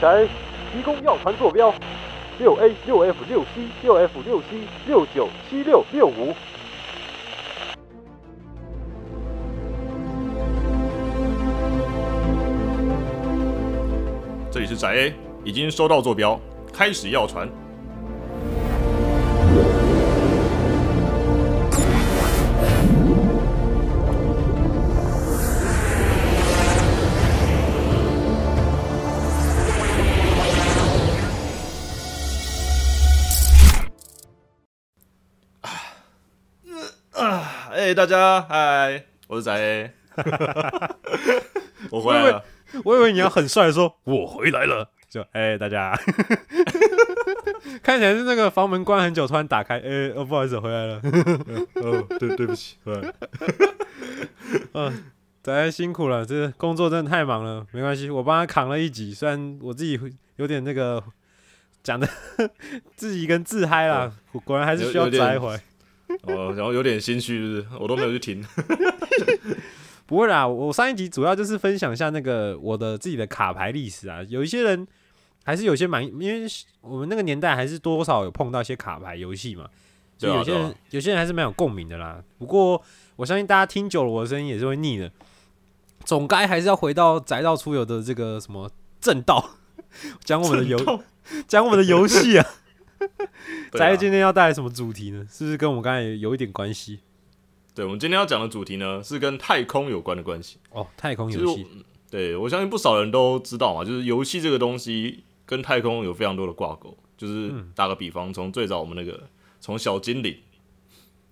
宅 A 提供药船坐标：六 A 六 F 六 C 六 F 六 C 六九七六六五。这里是宅 A，已经收到坐标，开始要船。大家嗨，我是宅 A，我回来了。我以为你要很帅的说“我回来了”，就哎、大家，看起来是那个房门关很久，突然打开，哎、哦不好意思回来了，哦对对不起，回来了，嗯，大家辛苦了，这工作真的太忙了，没关系，我帮他扛了一集，虽然我自己会有点那个讲的自己跟自嗨啦，果果然还是需要有有点摘回来。哦，然后有点心虚，是不是？我都没有去听。不会啦，我上一集主要就是分享一下那个我的自己的卡牌历史啊。有一些人还是有些蛮，因为我们那个年代还是多少有碰到一些卡牌游戏嘛，所以有些人、啊啊有些人还是蛮有共鸣的啦。不过我相信大家听久了我的声音也是会腻的，总该还是要回到宅道出游的这个什么正道，讲我们的游讲我们的游戏啊。宅今天要带来什么主题呢？是不是跟我们刚才有一点关系？对，我们今天要讲的主题呢，是跟太空有关的关系。哦，太空游戏。对我相信不少人都知道嘛，就是游戏这个东西跟太空有非常多的挂钩。就是嗯打个比方，从最早我们那个从小精灵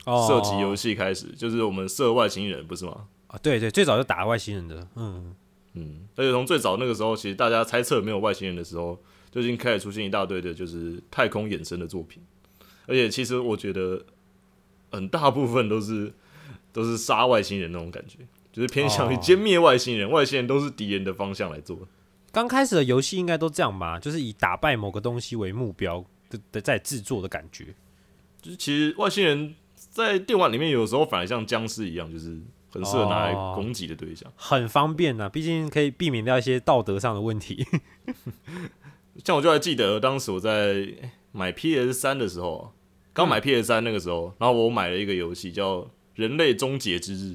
哦射击游戏开始，就是我们射外星人，不是吗？啊，对对，最早就打外星人的，嗯，嗯，而且从最早那个时候，其实大家猜测没有外星人的时候，就已经开始出现一大堆的就是太空衍生的作品。而且其实我觉得很大部分都是都是杀外星人那种感觉，就是偏向于哦歼灭外星人，外星人都是敌人的方向来做。刚开始的游戏应该都这样吧，就是以打败某个东西为目标的的在制作的感觉。就是其实外星人在电玩里面有时候反而像僵尸一样，就是很适合拿来哦攻击的对象。很方便呐、毕竟可以避免掉一些道德上的问题。像我就还记得当时我在买 PS 三的时候啊，刚嗯买 PS 三那个时候，然后我买了一个游戏叫《人类终结之日》。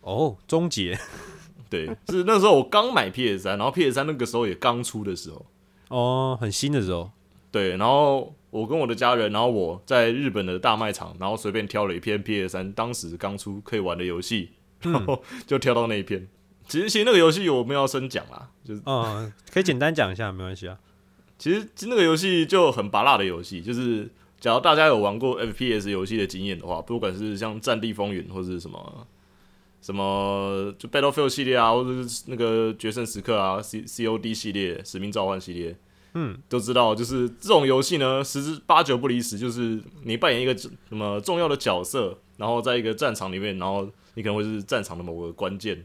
哦，终结 对，是那时候我刚买 PS 三，然后 PS 三那个时候也刚出的时候，哦，很新的时候，对，然后我跟我的家人，然后我在日本的大卖场，然后随便挑了一片 PS 三当时刚出可以玩的游戏，然后就挑到那一片。其实其实那个游戏我们要深讲啦，就是嗯，可以简单讲一下，没关系啊。其实那个游戏就很拔辣的游戏，就是假如大家有玩过 FPS 游戏的经验的话，不管是像《战地风云》或者是什么什么就 Battlefield 系列啊，或者是那个《决胜时刻》啊、C COD 系列、使命召唤系列，嗯，都知道，就是这种游戏呢，十之八九不离十，就是你扮演一个什么重要的角色，然后在一个战场里面，然后你可能会是战场的某个关键，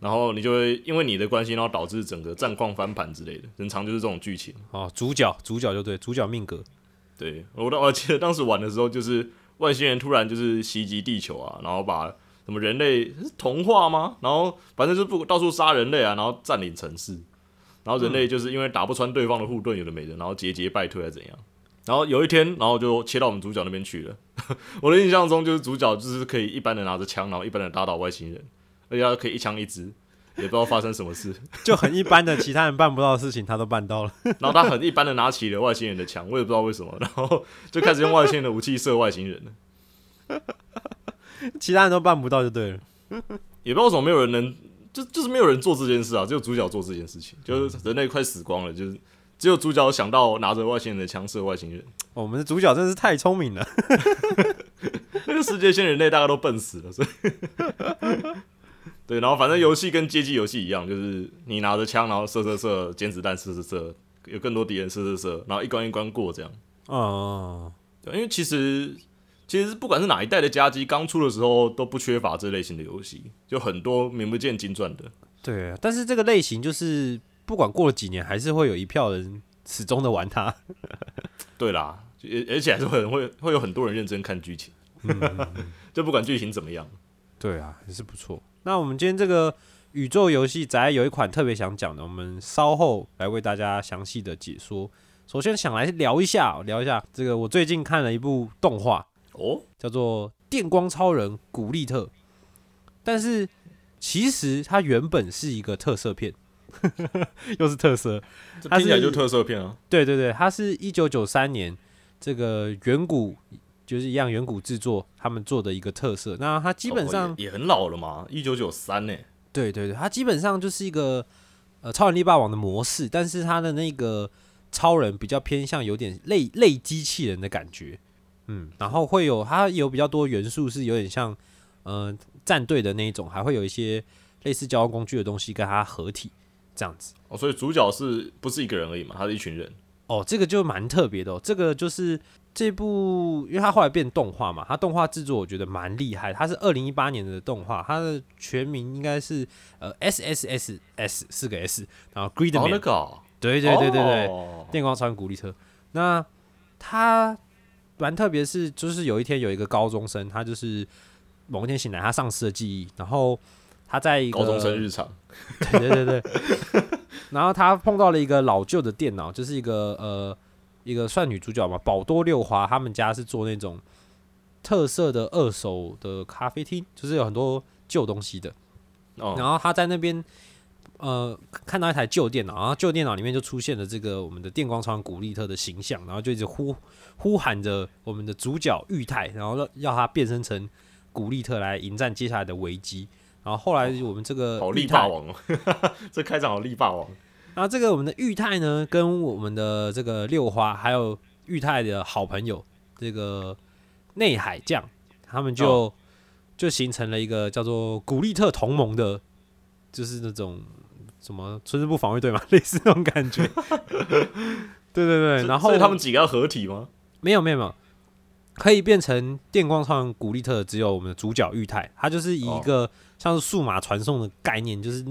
然后你就会因为你的关系，然后导致整个战况翻盘之类的，很常就是这种剧情。啊，主角主角就对，主角命格。对我当我记得当时玩的时候，就是外星人突然就是袭击地球啊，然后把什么人类是同化吗？然后反正就是不到处杀人类啊，然后占领城市，然后人类就是因为打不穿对方的护盾，有的没的，然后节节败退还是怎样。然后有一天，然后就切到我们主角那边去了。我的印象中就是主角就是可以一般的拿着枪，然后一般的打倒外星人，而且他可以一枪一支，也不知道发生什么事。就很一般的其他人办不到的事情，他都办到了。然后他很一般的拿起了外星人的枪，我也不知道为什么，然后就开始用外星人的武器射外星人了。其他人都办不到就对了。也不知道为什么没有人能，就就是没有人做这件事啊，只有主角做这件事情，就是人类快死光了，就是只有主角想到拿着外星人的枪射外星人，哦我们的主角真是太聪明了。那个世界线人类大概都笨死了，所以对，然后反正游戏跟街机游戏一样，就是你拿着枪，然后射射射，捡子弹射射射，有更多敌人射射射，然后一关一关过这样。哦，对，因为其实其实不管是哪一代的家机，刚出的时候都不缺乏这类型的游戏，就很多名不见经传的。对啊，但是这个类型就是不管过了几年，还是会有一票人始终的玩它。对啦，而而且还是会会会有很多人认真看剧情，就不管剧情怎么样。对啊，也是不错。那我们今天这个宇宙游戏宅有一款特别想讲的，我们稍后来为大家详细的解说。首先想来聊一下，聊一下这个我最近看了一部动画，哦，叫做《电光超人古力特》，但是其实它原本是一个特色片，又是特色。这它听起来就特色片啊。对对对，它是一九九三年这个远古，就是一样远古制作他们做的一个特色。那它基本上哦也也很老了嘛，一九九三呢。对对对，它基本上就是一个呃超人力霸王的模式，但是它的那个超人比较偏向有点类类机器人的感觉，嗯，然后会有它有比较多元素是有点像呃战队的那一种，还会有一些类似交通工具的东西跟它合体这样子。哦，所以主角是不是一个人而已嘛？他是一群人。哦，这个就蛮特别的哦。这个就是这部，因为它后来变动画嘛，它动画制作我觉得蛮厉害。它是二零一八年的动画，它的全名应该是呃 S S S S 四个 S，然后哦对对对对对，哦电光超人古力车。那他蛮特别，是就是有一天有一个高中生，他就是某一天醒来，他丧失了记忆，然后他在一个高中生日常。对对对对。然后他碰到了一个老旧的电脑，就是一个呃一个算女主角嘛，宝多六华，他们家是做那种特色的二手的咖啡厅，就是有很多旧东西的。哦，然后他在那边呃看到一台旧电脑，然后旧电脑里面就出现了这个我们的电光超人古力特的形象，然后就一直呼呼喊着我们的主角玉泰，然后要要他变身成古力特来迎战接下来的危机。然后后来我们这个好力霸王哦，这开场好力霸王。然后这个我们的裕泰呢，跟我们的这个六花，还有裕泰的好朋友这个内海将，他们就、哦就形成了一个叫做古力特同盟的，就是那种什么村支部防卫队嘛，类似那种感觉。对对对，然后所以他们几个要合体吗？没有没有没有，可以变成电光超人古力特只有我们的主角裕泰，他就是以一个像是数码传送的概念，就是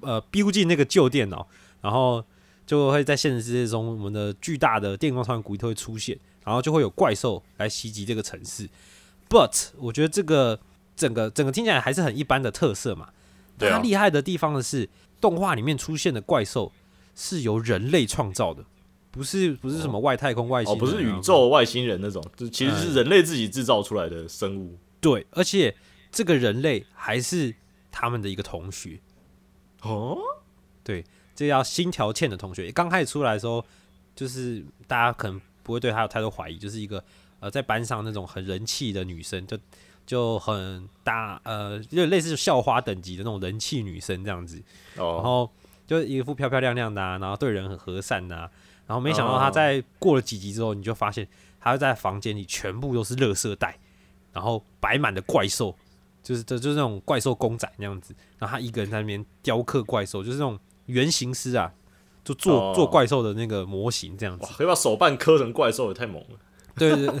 呃丢进那个旧电脑，然后就会在现实世界中，我们的巨大的电光超人古力特会出现，然后就会有怪兽来袭击这个城市。But 我觉得这个整个整个听起来还是很一般的特色嘛。对啊它厉害的地方的是，动画里面出现的怪兽是由人类创造的，不是不是什么外太空外星哦，不是宇啊宙外星人那种，就其实嗯是人类自己制造出来的生物。对，而且这个人类还是他们的一个同学，哦，这叫新条茜的同学。刚开始出来的时候，就是大家可能不会对他有太多怀疑，就是一个呃在班上那种很人气的女生，就就很大呃，就类似校花等级的那种人气女生这样子。然哦，后就一副漂漂亮亮的、啊，然后对人很和善呐、啊，然后没想到他哦在过了几集之后，你就发现他在房间里全部都是垃圾袋，然后摆满的怪兽，就是这就是那种怪兽公仔那样子，然后她一个人在那边雕刻怪兽，就是那种原型师啊，就做、哦做怪兽的那个模型这样子，。可以把手办刻成怪兽，也太猛了。对 对对，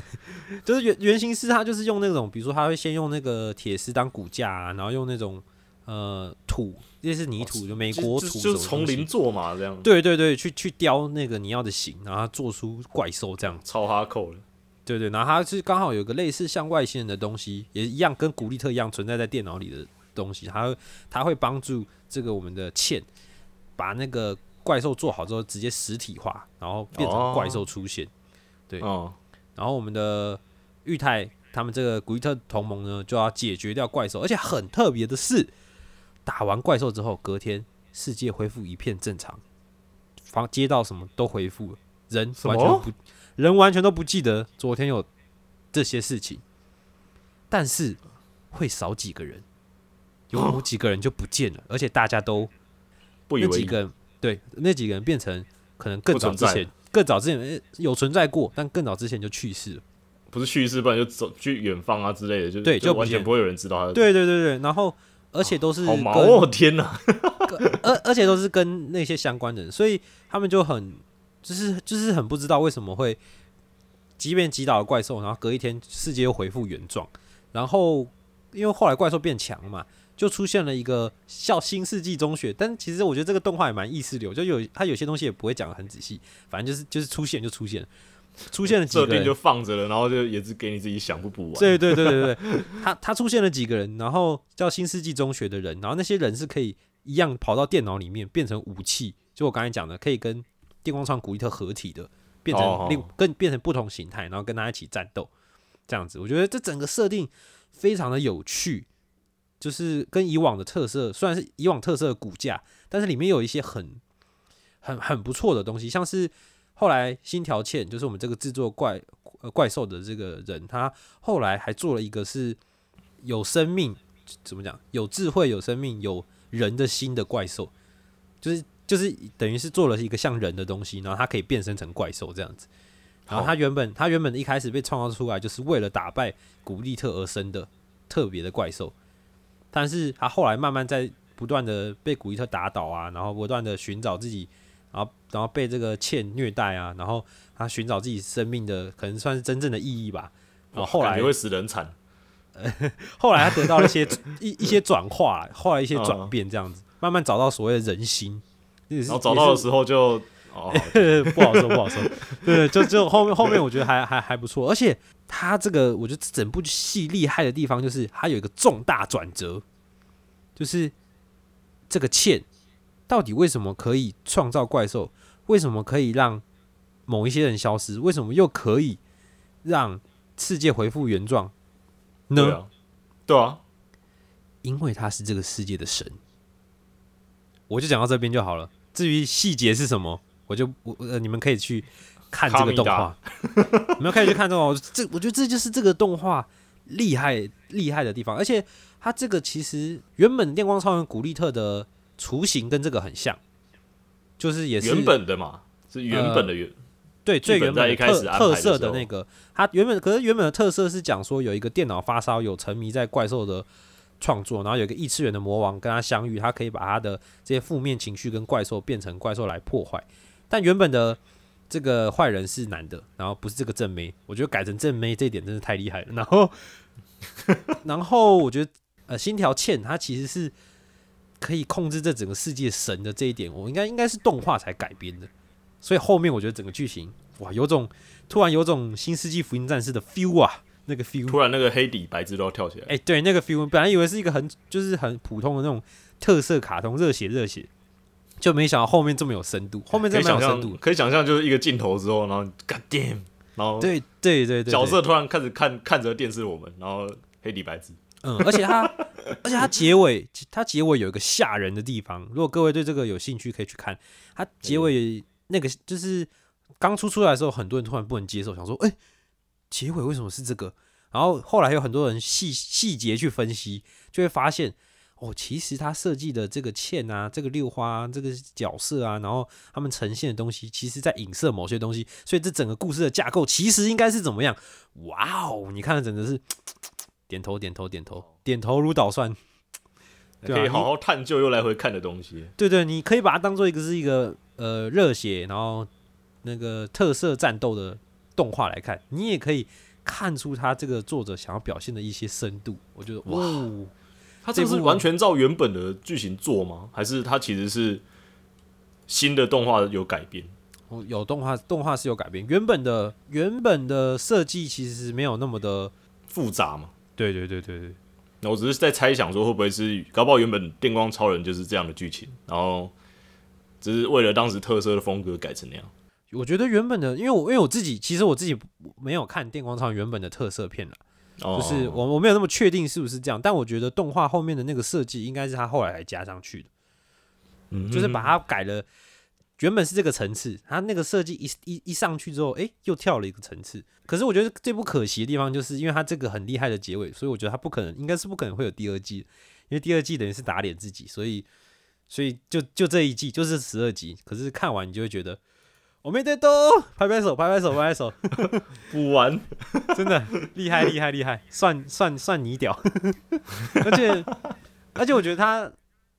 就是原原型师，他就是用那种，比如说他会先用那个铁丝当骨架啊，然后用那种呃土，类似泥土，就美国土就从零做嘛，这样对对对，去去雕那个你要的形，然后做出怪兽这样。超哈扣的。对对，然后它是刚好有个类似像外星人的东西，也一样跟古力特一样存在在电脑里的东西，它会它会帮助这个我们的茜把那个怪兽做好之后直接实体化，然后变成怪兽出现。对。哦，然后我们的玉泰他们这个古伊特同盟呢就要解决掉怪兽，而且很特别的是，打完怪兽之后，隔天世界恢复一片正常，房街道什么都恢复了，人完全不人完全都不记得昨天有这些事情，但是会少几个人，有某 几个人就不见了，而且大家都不以为意。那几个人对那几个人变成可能更早之前更早之前诶有存在过，但更早之前就去世了。不是去世，不然就走去远方啊之类的，就对就完全不会有人知道他。，对对对对，然后而且都是好跟毛哦！天哪，而而且都是跟那些相关的人，所以他们就很就是就是很不知道为什么会，即便击倒了怪兽，然后隔一天世界又恢复原状，然后因为后来怪兽变强嘛，就出现了一个叫新世纪中学，但其实我觉得这个动画也蛮意识流，就有他有些东西也不会讲的很仔细，反正就是就是出现就出现，出现了几个人。设定就放着了，然后就也是给你自己想不补完。对对对对对，他他出现了几个人，然后叫新世纪中学的人，然后那些人是可以一样跑到电脑里面变成武器，就我刚才讲的，可以跟电光创古力特合体的，变成哦。另跟变成不同形态，然后跟他一起战斗，这样子，我觉得这整个设定非常的有趣，就是跟以往的特色虽然是以往特色的骨架，但是里面有一些很很很不错的东西，像是后来新条茜，就是我们这个制作怪呃怪兽的这个人，他后来还做了一个是有生命，怎么讲？有智慧、有生命、有人的心的怪兽，就是就是等于是做了一个像人的东西，然后它可以变身成怪兽这样子。然后他原本他原本一开始被创造出来，就是为了打败古力特而生的特别的怪兽，但是他后来慢慢在不断的被古伊特打倒啊，然后不断的寻找自己，然后然后被这个欠虐待啊，然后他寻找自己生命的可能算是真正的意义吧。然后后来感觉会死人惨。后来他得到了一些 一一些转化，后来一些嗯转变，这样子慢慢找到所谓的人心。然然后找到的时候就哦，不好说，不好说。对，就就后面后面我觉得还还还不错，而且他这个我觉得整部戏厉害的地方就是他有一个重大转折，就是这个欠到底为什么可以创造怪兽？为什么可以让某一些人消失？为什么又可以让世界恢复原状呢？对啊，对啊，因为他是这个世界的神。我就讲到这边就好了。至于细节是什么，我就我呃，你们可以去看这个动画，你们可以去看这个。我这我觉得这就是这个动画厉害厉害的地方，而且它这个其实原本电光超人古力特的雏形跟这个很像，就是也是原本的嘛，是原本的原。对，最原本特特色的那个，它原本可是原本的特色是讲说有一个电脑发烧友沉迷在怪兽的创作，然后有一个异次元的魔王跟他相遇，他可以把他的这些负面情绪跟怪兽变成怪兽来破坏。但原本的这个坏人是男的，然后不是这个正妹，我觉得改成正妹这一点真是太厉害了。然后，然后我觉得呃，新条茜他其实是可以控制这整个世界神的这一点，我应该应该是动画才改编的。所以后面我觉得整个剧情哇，有种突然有种新世纪福音战士的 feel 啊，那个 feel，突然那个黑底白字都要跳起来。哎、对，那个 feel，本来以为是一个很就是很普通的那种特色卡通，热血热血，就没想到后面这么有深度，后面可以想真的有深度象，。可以想象就是一个镜头之后，然后 God damn，然后对对对对，角色突然开始看看着电视我们，然后黑底白字，嗯，而且它，而且它结尾，它结尾有一个吓人的地方。如果各位对这个有兴趣，可以去看。它结尾那个就是刚出出来的时候，很多人突然不能接受，想说，哎、结尾为什么是这个？然后后来有很多人细细节去分析，就会发现，哦，其实他设计的这个茜啊，这个六花、啊、这个角色啊，然后他们呈现的东西，其实在影射某些东西，所以这整个故事的架构其实应该是怎么样？哇哦，你看的真的是点头点头点头点头如捣蒜。对啊可以好好探究又来回看的东西。对对，你可以把它当做一个是一个呃热血，然后那个特色战斗的动画来看，你也可以看出他这个作者想要表现的一些深度。我觉得哇，他这个是完全照原本的剧情做吗？还是他其实是新的动画有改编？哦有动画，动画是有改变，原本的原本的设计其实没有那么的，复杂嘛？对对对对对，那我只是在猜想说，会不会是搞不好原本电光超人就是这样的剧情，然后只是为了当时特色的风格改成那样。我觉得原本的，因为我因为我自己其实我自己没有看电光超人原本的特色片了。哦。就是我我没有那么确定是不是这样，但我觉得动画后面的那个设计应该是他后来才加上去的，嗯就是把它改了，原本是这个层次，它那个设计一一一上去之后，诶，又跳了一个层次。可是我觉得最不可惜的地方，就是因为它这个很厉害的结尾，所以我觉得它不可能，应该是不可能会有第二季，因为第二季等于是打脸自己，所以所以就就这一季就是十二集，可是看完你就会觉得我没得都拍拍手，拍拍手，拍拍手，补完，真的厉害厉害厉害，算算算你屌，而且而且我觉得他，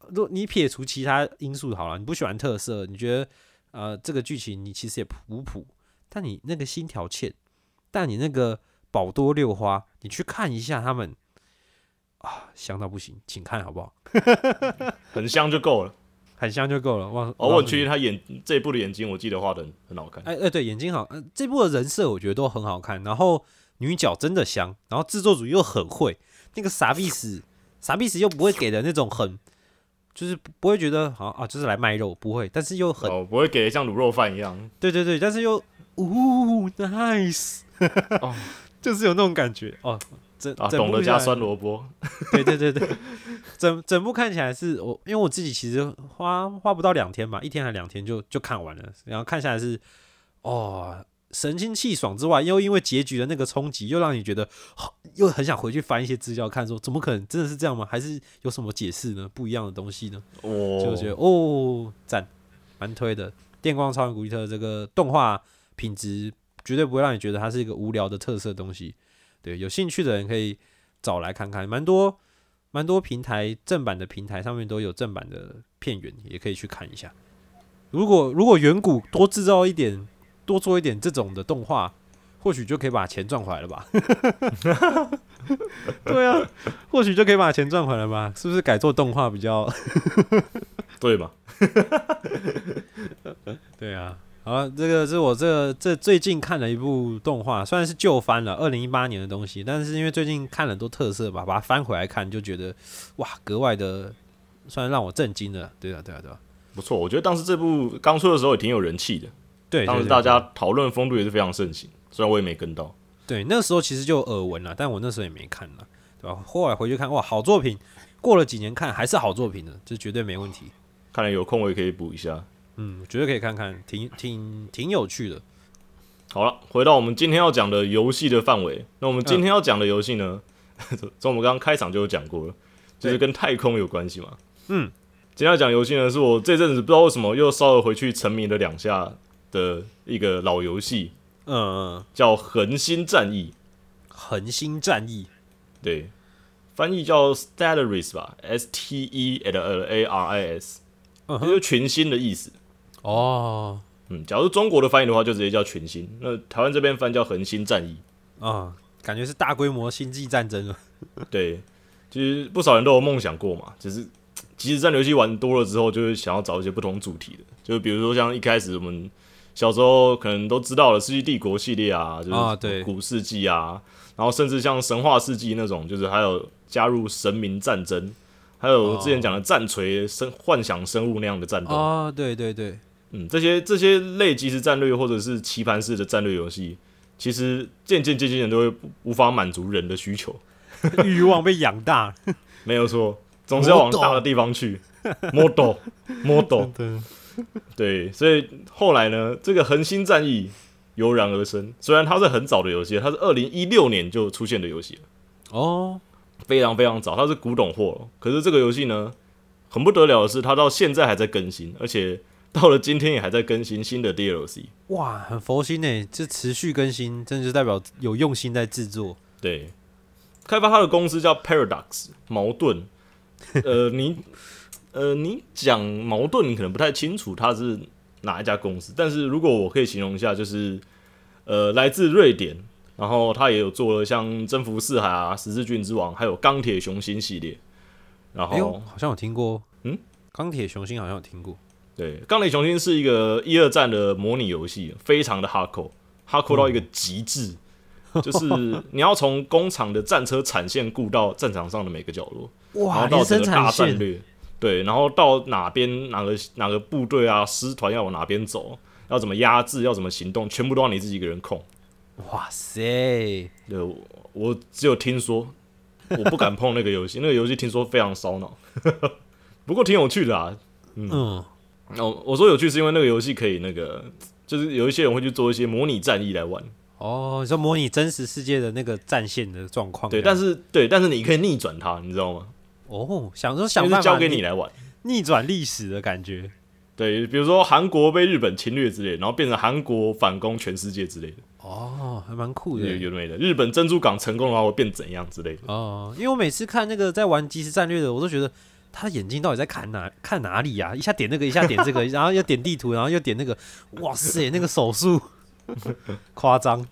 如果你撇除其他因素好了，你不喜欢特色，你觉得呃这个剧情你其实也普普，但你那个心条欠，但你那个宝多六花，你去看一下他们啊，香到不行，请看好不好？很香就够了。很香就够了，哇！哦，我很确定他眼这一部的眼睛，我记得画的很很好看。哎哎，对，眼睛好，呃，这部的人设我觉得都很好看，然后女角真的香，然后制作组又很会，那个傻逼死 傻逼死又不会给的那种很，就是不会觉得好啊，就是来卖肉，不会，但是又很，哦，不会给的像卤肉饭一样。对对对，但是又，呜，nice，哦，就是有那种感觉哦。整啊，懂得加酸萝卜。对对对对，整整部看起来是我，因为我自己其实花花不到两天吧，一天还两天就就看完了。然后看下来是哦，神清气爽之外，又因为结局的那个冲击，又让你觉得又很想回去翻一些资料看，说怎么可能真的是这样吗？还是有什么解释呢？不一样的东西呢？哦，就觉得哦，赞，蛮推的。电光超人古力特这个动画品质绝对不会让你觉得它是一个无聊的特色东西。对，有兴趣的人可以找来看看，蛮多蛮多平台正版的平台上面都有正版的片源，也可以去看一下。如果如果远古多制造一点，多做一点这种的动画，或许就可以把钱赚回来了吧？对啊，或许就可以把钱赚回来吧？是不是改做动画比较对吧？对啊。好，这个是我这这最近看了一部动画，虽然是旧番了，二零一八年的东西，但是因为最近看了很多特色吧，把它翻回来看，就觉得哇，格外的，算让我震惊了。对啊，对啊，对啊，不错。我觉得当时这部刚出的时候也挺有人气的，对，当时大家讨论风度也是非常盛行。虽然我也没跟到，对，那时候其实就耳闻了，但我那时候也没看了，对吧？后来回去看，哇，好作品，过了几年看还是好作品的，这绝对没问题。看来有空我也可以补一下。嗯，觉得可以看看，挺挺挺有趣的。好了，回到我们今天要讲的游戏的范围。那我们今天要讲的游戏呢，从我们刚刚开场就有讲过了，就是跟太空有关系嘛。嗯，今天要讲游戏呢，是我这阵子不知道为什么又稍微回去沉迷了两下的一个老游戏。嗯嗯，叫《恒星战役》。恒星战役，对，翻译叫 Stellaris 吧，S T E L A R I S，就是群星的意思。哦，嗯，假如中国的翻译的话，就直接叫群星。那台湾这边翻叫恒星战役啊，感觉是大规模星际战争了。对，其实不少人都有梦想过嘛，只是即使战略游戏玩多了之后，就是想要找一些不同主题的，就比如说像一开始我们小时候可能都知道了《世纪帝国》系列啊，就是对古世纪啊，然后甚至像神话世纪那种，就是还有加入神明战争，还有之前讲的战锤生幻想生物那样的战斗啊，对对对。嗯，这些这些类即时战略或者是棋盘式的战略游戏，其实渐渐渐渐的都会无法满足人的需求，欲望被养大，没有错，总是要往大的地方去。model model，对，所以后来呢，这个恒星战役油然而生。虽然它是很早的游戏，它是二零一六年就出现的游戏了，哦，非常非常早，它是古董货。可是这个游戏呢，很不得了的是，它到现在还在更新，而且。到了今天也还在更新新的 DLC，哇，很佛心呢，这持续更新，真的就代表有用心在制作。对，开发它的公司叫 Paradox，矛盾。呃，你呃，你讲矛盾，你可能不太清楚它是哪一家公司，但是如果我可以形容一下，就是呃，来自瑞典，然后他也有做了像征服四海啊、十字军之王，还有钢铁雄心系列。然后好像有听过，嗯，钢铁雄心好像有听过。对，《钢铁雄心》是一个一二战的模拟游戏，非常的 hardcore，hardcore 到一个极致，就是你要从工厂的战车产线顾到战场上的每个角落，哇，然后到整个大战略，对，然后到哪边哪个哪个部队啊师团要往哪边走，要怎么压制，要怎么行动，全部都要你自己一个人控。哇塞，对，我只有听说，我不敢碰那个游戏，那个游戏听说非常烧脑，不过挺有趣的啊，嗯。哦，我说有趣是因为那个游戏可以那个，就是有一些人会去做一些模拟战役来玩，哦，你说模拟真实世界的那个战线的状况对，但是对，但是你可以逆转它，你知道吗？哦，想说想交给你来玩。逆转历史的感觉。对，比如说韩国被日本侵略之类，然后变成韩国反攻全世界之类的，哦，还蛮酷的有。没的。日本珍珠港成功的话会变怎样之类的。哦，因为我每次看那个在玩即时战略的，我都觉得他眼睛到底在看哪看哪里呀、一下点那个，一下点这个，然后又点地图，然后又点那个，哇塞，那个手速 夸张。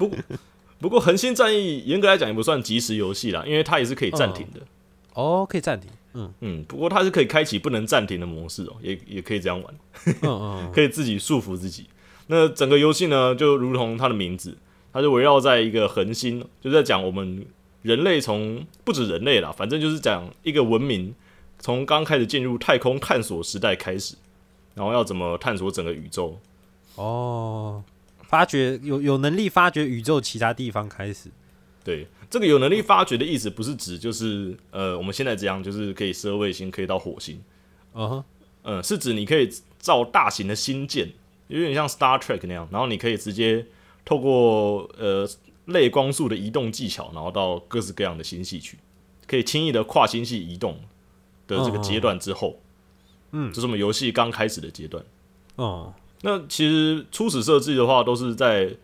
不过恒星战役严格来讲也不算即时游戏啦，因为它也是可以暂停的。哦，可以暂停。嗯嗯，不过它是可以开启不能暂停的模式哦，也也可以这样玩，嗯嗯，可以自己束缚自己。那整个游戏呢，就如同它的名字，它就围绕在一个恒星，就在讲我们人类从不止人类啦，反正就是讲一个文明从刚开始进入太空探索时代开始，然后要怎么探索整个宇宙。哦，发掘有有能力发掘宇宙其他地方开始。对，这个有能力发掘的意思，不是指就是呃我们现在这样，就是可以射卫星，可以到火星。嗯哼，嗯，是指你可以造大型的星舰，有点像 Star Trek 那样，然后你可以直接透过呃类光速的移动技巧，然后到各式各样的星系去，可以轻易的跨星系移动的这个阶段之后，嗯这是我们游戏刚开始的阶段。哦，那其实初始设置的话，都是在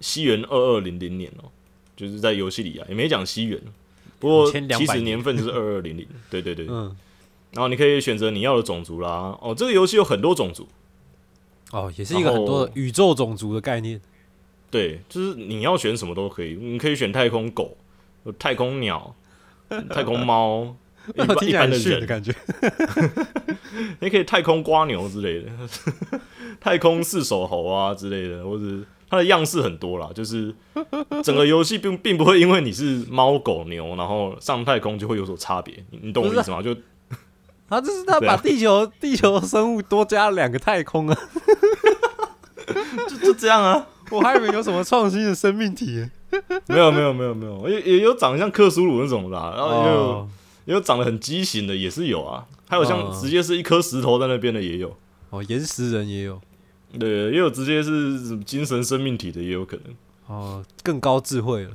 西元二二零零年哦、就是在游戏里啊，也没讲西元，不过其实年份就是二二零零，对对对。嗯，然后你可以选择你要的种族啦。哦，这个游戏有很多种族，哦，也是一个很多的宇宙种族的概念。对，就是你要选什么都可以，你可以选太空狗、太空鸟、太空猫、一般一般的人，的感觉。你可以太空瓜牛之类的，太空四手猴啊之类的，或者它的样式很多啦，就是整个游戏并并不会因为你是猫狗牛，然后上太空就会有所差别，你你懂我意思吗？就他就是他把地球、地球生物多加了两个太空啊！就就这样啊。我还以为有什么创新的生命体。没有没有没有没有，也也有长得像克苏鲁那种的啊、然后也有、哦也有长得很畸形的，也是有啊。还有像哦直接是一颗石头在那边的也有，哦，岩石人也有对，也有直接是精神生命体的也有可能。哦，更高智慧了。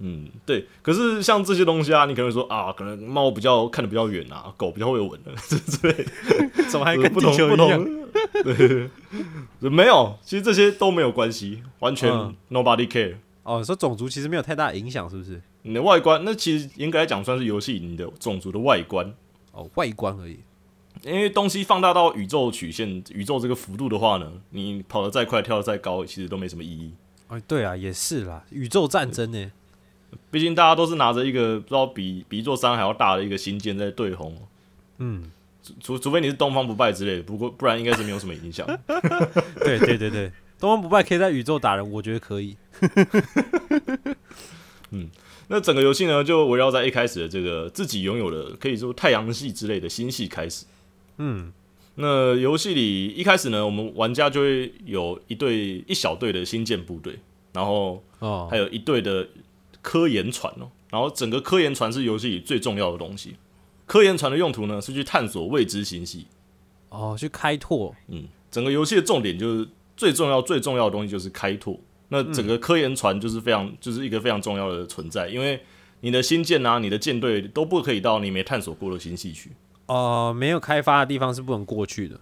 嗯，对。可是像这些东西啊，你可能会说啊，可能猫比较看得比较远啊，狗比较会闻的之类的，怎么还呃跟地不同不球一样？同。对，没有，其实这些都没有关系，完全嗯 nobody care。哦，说种族其实没有太大影响，是不是？你的外观，那其实严格来讲算是游戏你的种族的外观。哦，外观而已。因为东西放大到宇宙曲线、宇宙这个幅度的话呢，你跑得再快、跳得再高，其实都没什么意义。哎，对啊，也是啦，宇宙战争呢。毕竟大家都是拿着一个不知道比比一座山还要大的一个星舰在对轰，嗯，除除非你是东方不败之类的，不过不然应该是没有什么影响。对对对对，东方不败可以在宇宙打人，我觉得可以。那整个游戏呢，就围绕在一开始的这个自己拥有的可以说太阳系之类的星系开始。嗯，那游戏里一开始呢，我们玩家就会有一队一小队的星舰部队，然后哦还，有一队的科研船哦，然后整个科研船是游戏里最重要的东西。科研船的用途呢是去探索未知星系，哦，去开拓。嗯，整个游戏的重点就是最重要最重要的东西就是开拓。那整个科研船就是非常就是一个非常重要的存在，因为你的新舰啊，你的舰队都不可以到你没探索过的星系区。哦，没有开发的地方是不能过去的。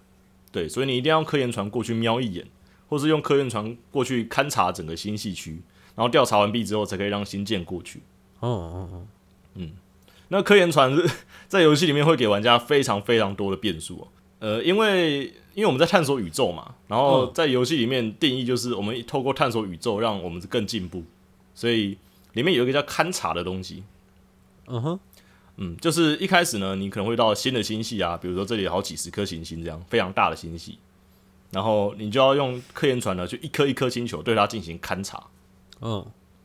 对，所以你一定要科研船过去瞄一眼，或是用科研船过去勘察整个星系区，然后调查完毕之后才可以让新舰过去。哦哦哦，嗯那科研船是 在游戏里面会给玩家非常非常多的变数哦。呃，因为因为我们在探索宇宙嘛，然后嗯在游戏里面定义就是我们透过探索宇宙让我们更进步，所以里面有一个叫勘察的东西。嗯哼，嗯，就是一开始呢，你可能会到新的星系啊，比如说这里有好几十颗行星这样非常大的星系，然后你就要用科研船呢，去一颗一颗星球对它进行勘察。嗯，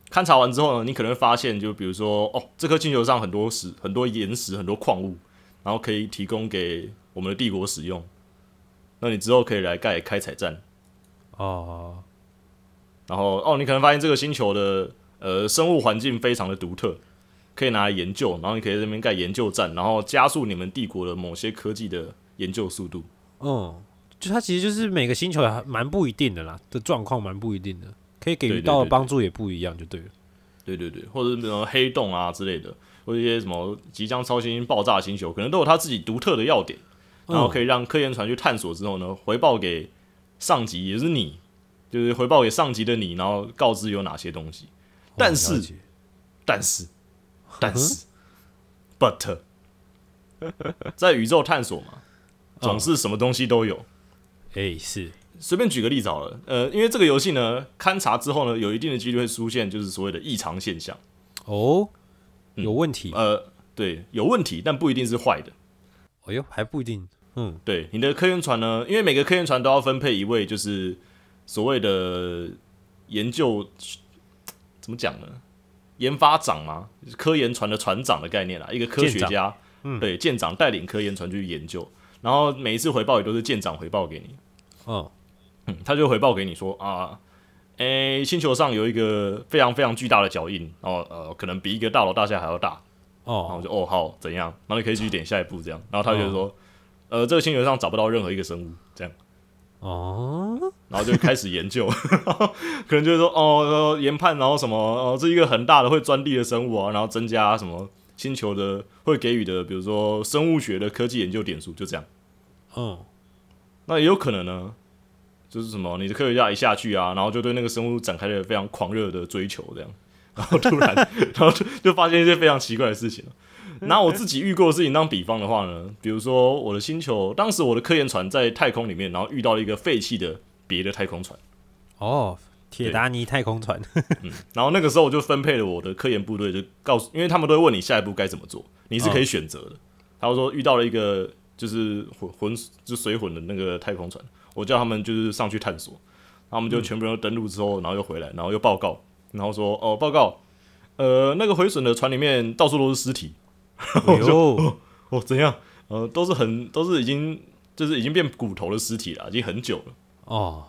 勘察完之后呢，你可能会发现，就比如说，哦，这颗星球上很多石、很多岩石、很多矿物，然后可以提供给我们的帝国使用。那你之后可以来盖开采站，哦，然后哦，你可能发现这个星球的呃生物环境非常的独特，可以拿来研究，然后你可以在这边盖研究站，然后加速你们帝国的某些科技的研究速度。嗯，就它其实就是每个星球还蛮不一定的啦，的状况蛮不一定的，可以给予到的帮助也不一样，就对了。对对对，或者是什么黑洞啊之类的，或者一些什么即将超新星爆炸的星球，可能都有它自己独特的要点，然后可以让科研船去探索之后呢，回报给上级，也就是你，就是回报给上级的你，然后告知有哪些东西。但是哦但是，但是，but，在宇宙探索嘛，总是什么东西都有。哎、是随便举个例子好了，呃，因为这个游戏呢，勘察之后呢，有一定的几率会出现就是所谓的异常现象。哦，嗯有问题，呃，对，有问题，但不一定是坏的。哎呦，还不一定，嗯，对，你的科研船呢，因为每个科研船都要分配一位，就是所谓的研究，怎么讲呢？研发长嘛，科研船的船长的概念啦，一个科学家，嗯，对，舰长带领科研船去研究，然后每一次回报也都是舰长回报给你，哦，嗯，他就回报给你说啊，诶、星球上有一个非常非常巨大的脚印，哦呃，可能比一个大楼大厦还要大，然后就哦好怎样，然后你可以继续点下一步这样，然后他就说，呃，这个星球上找不到任何一个生物这样，哦，然后就开始研究，可能就是说哦呃研判，然后什么哦这一个很大的会钻地的生物啊，然后增加什么星球的会给予的，比如说生物学的科技研究点数，就这样。哦，那也有可能呢，就是什么你的科学家一下去啊，然后就对那个生物展开了非常狂热的追求，这样，然后突然，然后就就发现一些非常奇怪的事情了。拿我自己遇过的事情当比方的话呢，比如说我的星球，当时我的科研船在太空里面，然后遇到了一个废弃的别的太空船，哦，铁达尼太空船，嗯然后那个时候我就分配了我的科研部队，就告诉，因为他们都会问你下一步该怎么做，你是可以选择的。他就说遇到了一个就是混混就水混的那个太空船，我叫他们就是上去探索，他们就全部人都登陆之后，然后又回来，然后又报告，然后说哦报告，呃那个毁损的船里面到处都是尸体，哎呦，哦怎样？呃都是很都是已经就是已经变骨头的尸体了，已经很久了。哦，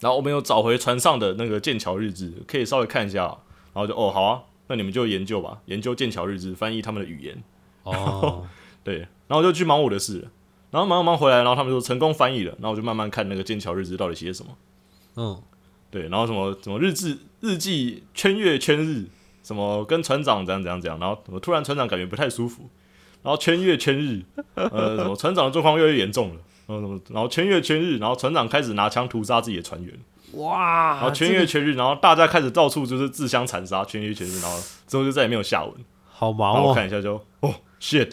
然后我们又找回船上的那个剑桥日志，可以稍微看一下。然后就哦好啊，那你们就研究吧，研究剑桥日志，翻译他们的语言。哦，对，然后我就去忙我的事了。然后忙忙回来，然后他们就成功翻译了，然后我就慢慢看那个剑桥日志到底写什么。嗯，对，然后什么什么日志日记圈月圈日，什么跟船长怎样怎样怎样，然后怎么突然船长感觉不太舒服，然后圈月圈日，呃，什么船长的状况越来越严重了，然后什么，然后圈月圈日，然后船长开始拿枪屠杀自己的船员。哇，然后圈月圈日，然后大家开始到处就是自相残杀，圈月圈日，然后之后就再也没有下文。好忙哦，后我看一下就哦 shit，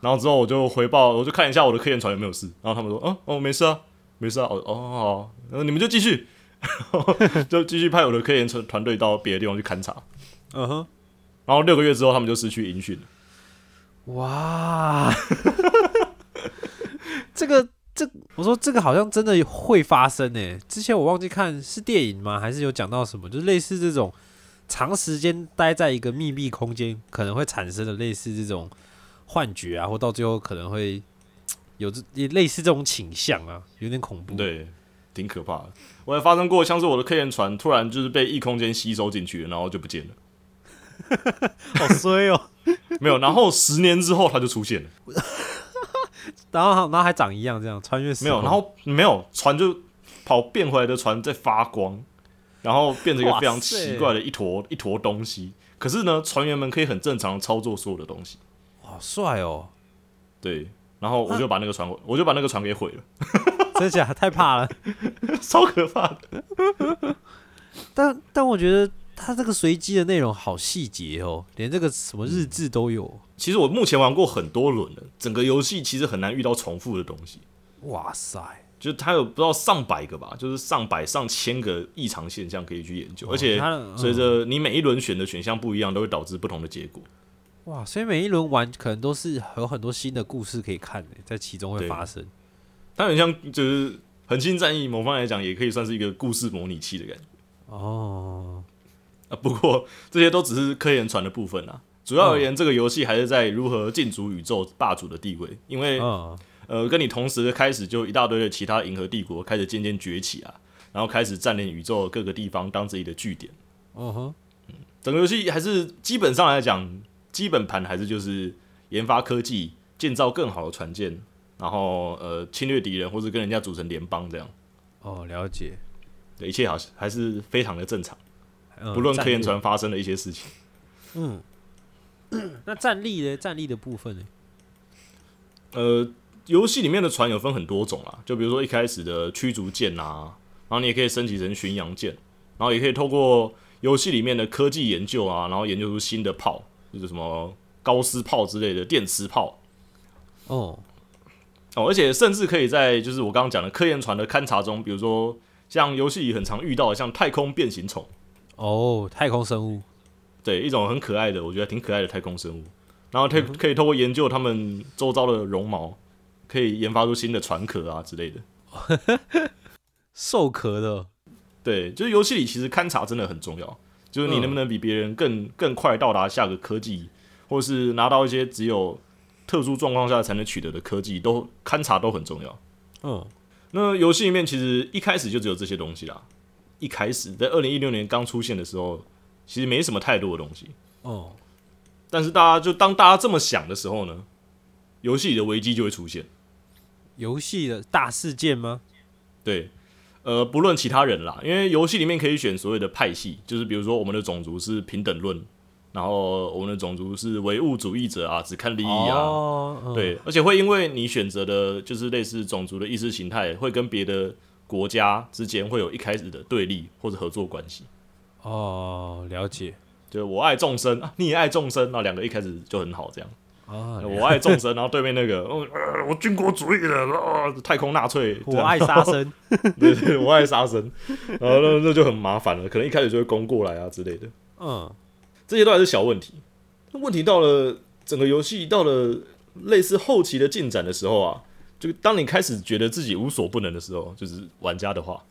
然后之后我就回报，我就看一下我的科研船有没有事，然后他们说嗯哦没事啊，没事啊，哦哦好，然后你们就继续，就继续派我的科研团团队到别的地方去勘察。嗯哼，然后六个月之后，他们就失去音讯了。哇，这个这，我说这个好像真的会发生诶。之前我忘记看是电影吗？还是有讲到什么，就是类似这种长时间待在一个密闭空间可能会产生的类似这种幻觉啊，或到最后可能会有这也类似这种倾向啊，有点恐怖。，对，挺可怕的。我也发生过，像是我的科研船突然就是被异空间吸收进去，然后就不见了。好衰哦。没有，然后十年之后它就出现了。然后然后还长一样，这样穿越没有，然后没有船就跑变回来的船在发光，然后变成一个非常奇怪的一坨一坨东西。可是呢，船员们可以很正常的操作所有的东西。好帅哦，对，然后我就把那个船，我就把那个船给毁了，真的假的？太怕了。超可怕的。但但我觉得它这个随机的内容好细节哦，连这个什么日志都有。其实我目前玩过很多轮了，整个游戏其实很难遇到重复的东西。哇塞，就是它有不知道上百个吧，就是上百上千个异常现象可以去研究，而且随着你每一轮选的选项不一样，都会导致不同的结果。哇，所以每一轮玩可能都是有很多新的故事可以看的，在其中会发生。它很像就是恒星战役，某方来讲也可以算是一个故事模拟器的感觉哦，啊。不过这些都只是科研船的部分啊，主要而言，这个游戏还是在如何进逐宇宙霸主的地位，因为、嗯，呃，跟你同时的开始就一大堆的其他银河帝国开始渐渐崛起啊，然后开始占领宇宙各个地方当自己的据点。哦哼，整个游戏还是基本上来讲，基本盘还是就是研发科技，建造更好的船舰，然然后呃侵略敌人或者跟人家组成联邦这样，哦，了解。对，一切好还是非常的正常，嗯不论科研，船发生的一些事情。嗯，那战力呢？战力的部分呢？呃，游戏里面的船有分很多种啦，就比如说一开始的驱逐舰啊，然后你也可以升级成巡洋舰，然后也可以透过游戏里面的科技研究啊，然后研究出新的炮，就是什么高斯炮之类的电磁炮哦，哦，而且甚至可以在就是我刚刚讲的科研船的勘察中，比如说像游戏里很常遇到的像太空变形虫，哦，太空生物，对，一种很可爱的，我觉得挺可爱的太空生物，然后可可以透过研究它们周遭的绒毛，可以研发出新的船壳啊之类的。兽壳的，对，就是游戏里其实勘察真的很重要，就是你能不能比别人更更快到达下个科技，或是拿到一些只有特殊状况下才能取得的科技，都勘察都很重要。嗯，那游戏里面其实一开始就只有这些东西啦。一开始在二零一六年刚出现的时候，其实没什么太多的东西。哦，但是大家就当大家这么想的时候呢，游戏里的危机就会出现。游戏的大事件吗？对，呃，不论其他人啦，因为游戏里面可以选所谓的派系，就是比如说我们的种族是平等论，然后我们的种族是唯物主义者啊，只看利益啊。哦，嗯，对，而且会因为你选择的就是类似种族的意识形态，会跟别的国家之间会有一开始的对立或者合作关系。哦，了解。就是我爱众生，啊、你也爱众生，那两个一开始就很好，这样。啊，我爱众生，然后对面那个，哦 呃我军国主义的，哦，太空纳粹，我爱杀生，对对，我爱杀生，然后那那就很麻烦了，可能一开始就会攻过来啊之类的，嗯，这些都还是小问题。那问题到了整个游戏到了类似后期的进展的时候啊，就当你开始觉得自己无所不能的时候，就是玩家的话，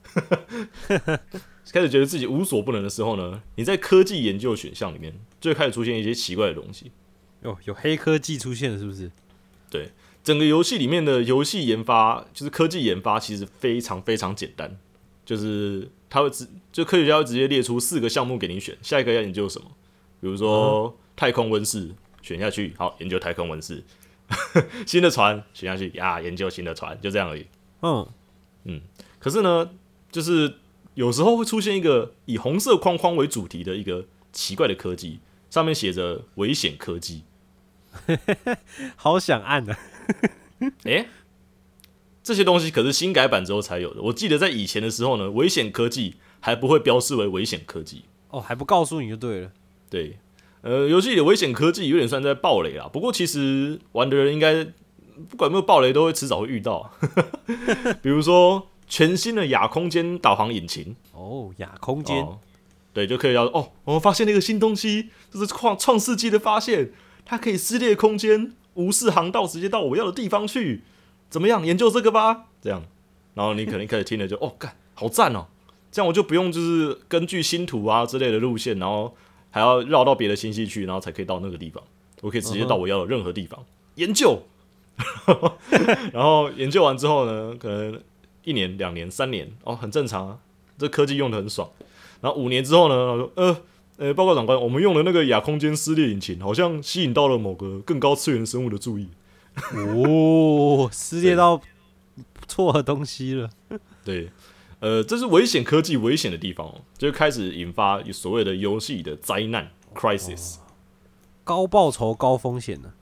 开始觉得自己无所不能的时候呢，你在科技研究选项里面就会开始出现一些奇怪的东西。哦有黑科技出现了，是不是？对整个游戏里面的游戏研发，就是科技研发，其实非常非常简单，就是他会直就科学家会直接列出四个项目给你选，下一个要研究什么，比如说、太空温室，选下去，好研究太空温室，新的船选下去呀，研究新的船，就这样而已。嗯嗯，可是呢，就是有时候会出现一个以红色框框为主题的一个奇怪的科技，上面写着危险科技。好想按的，诶，这些东西可是新改版之后才有的。我记得在以前的时候呢，危险科技还不会标示为危险科技。哦，还不告诉你就对了。对，呃，游戏里的危险科技有点算在暴雷啦。不过其实玩的人应该不管有没有暴雷，都会迟早会遇到。比如说全新的亚空间导航引擎，哦，亚空间，哦，对，就可以要哦，我们发现了一个新东西，这是创创世纪的发现，它可以撕裂空间，无视航道，直接到我要的地方去，怎么样？研究这个吧，这样，然后你可能一开始听了就哦，干，好赞哦，这样我就不用就是根据星图啊之类的路线，然后还要绕到别的星系去，然后才可以到那个地方，我可以直接到我要的任何地方、研究，然后研究完之后呢，可能一年、两年、三年，哦，很正常啊，这科技用的很爽。然后五年之后呢，他说呃呃，报告长官，我们用的那个亚空间撕裂引擎好像吸引到了某个更高次元生物的注意。哦，撕裂到错的东西了。对，呃，这是危险科技危险的地方哦，就开始引发所谓的游戏的灾难 crisis。高报酬高风险呢？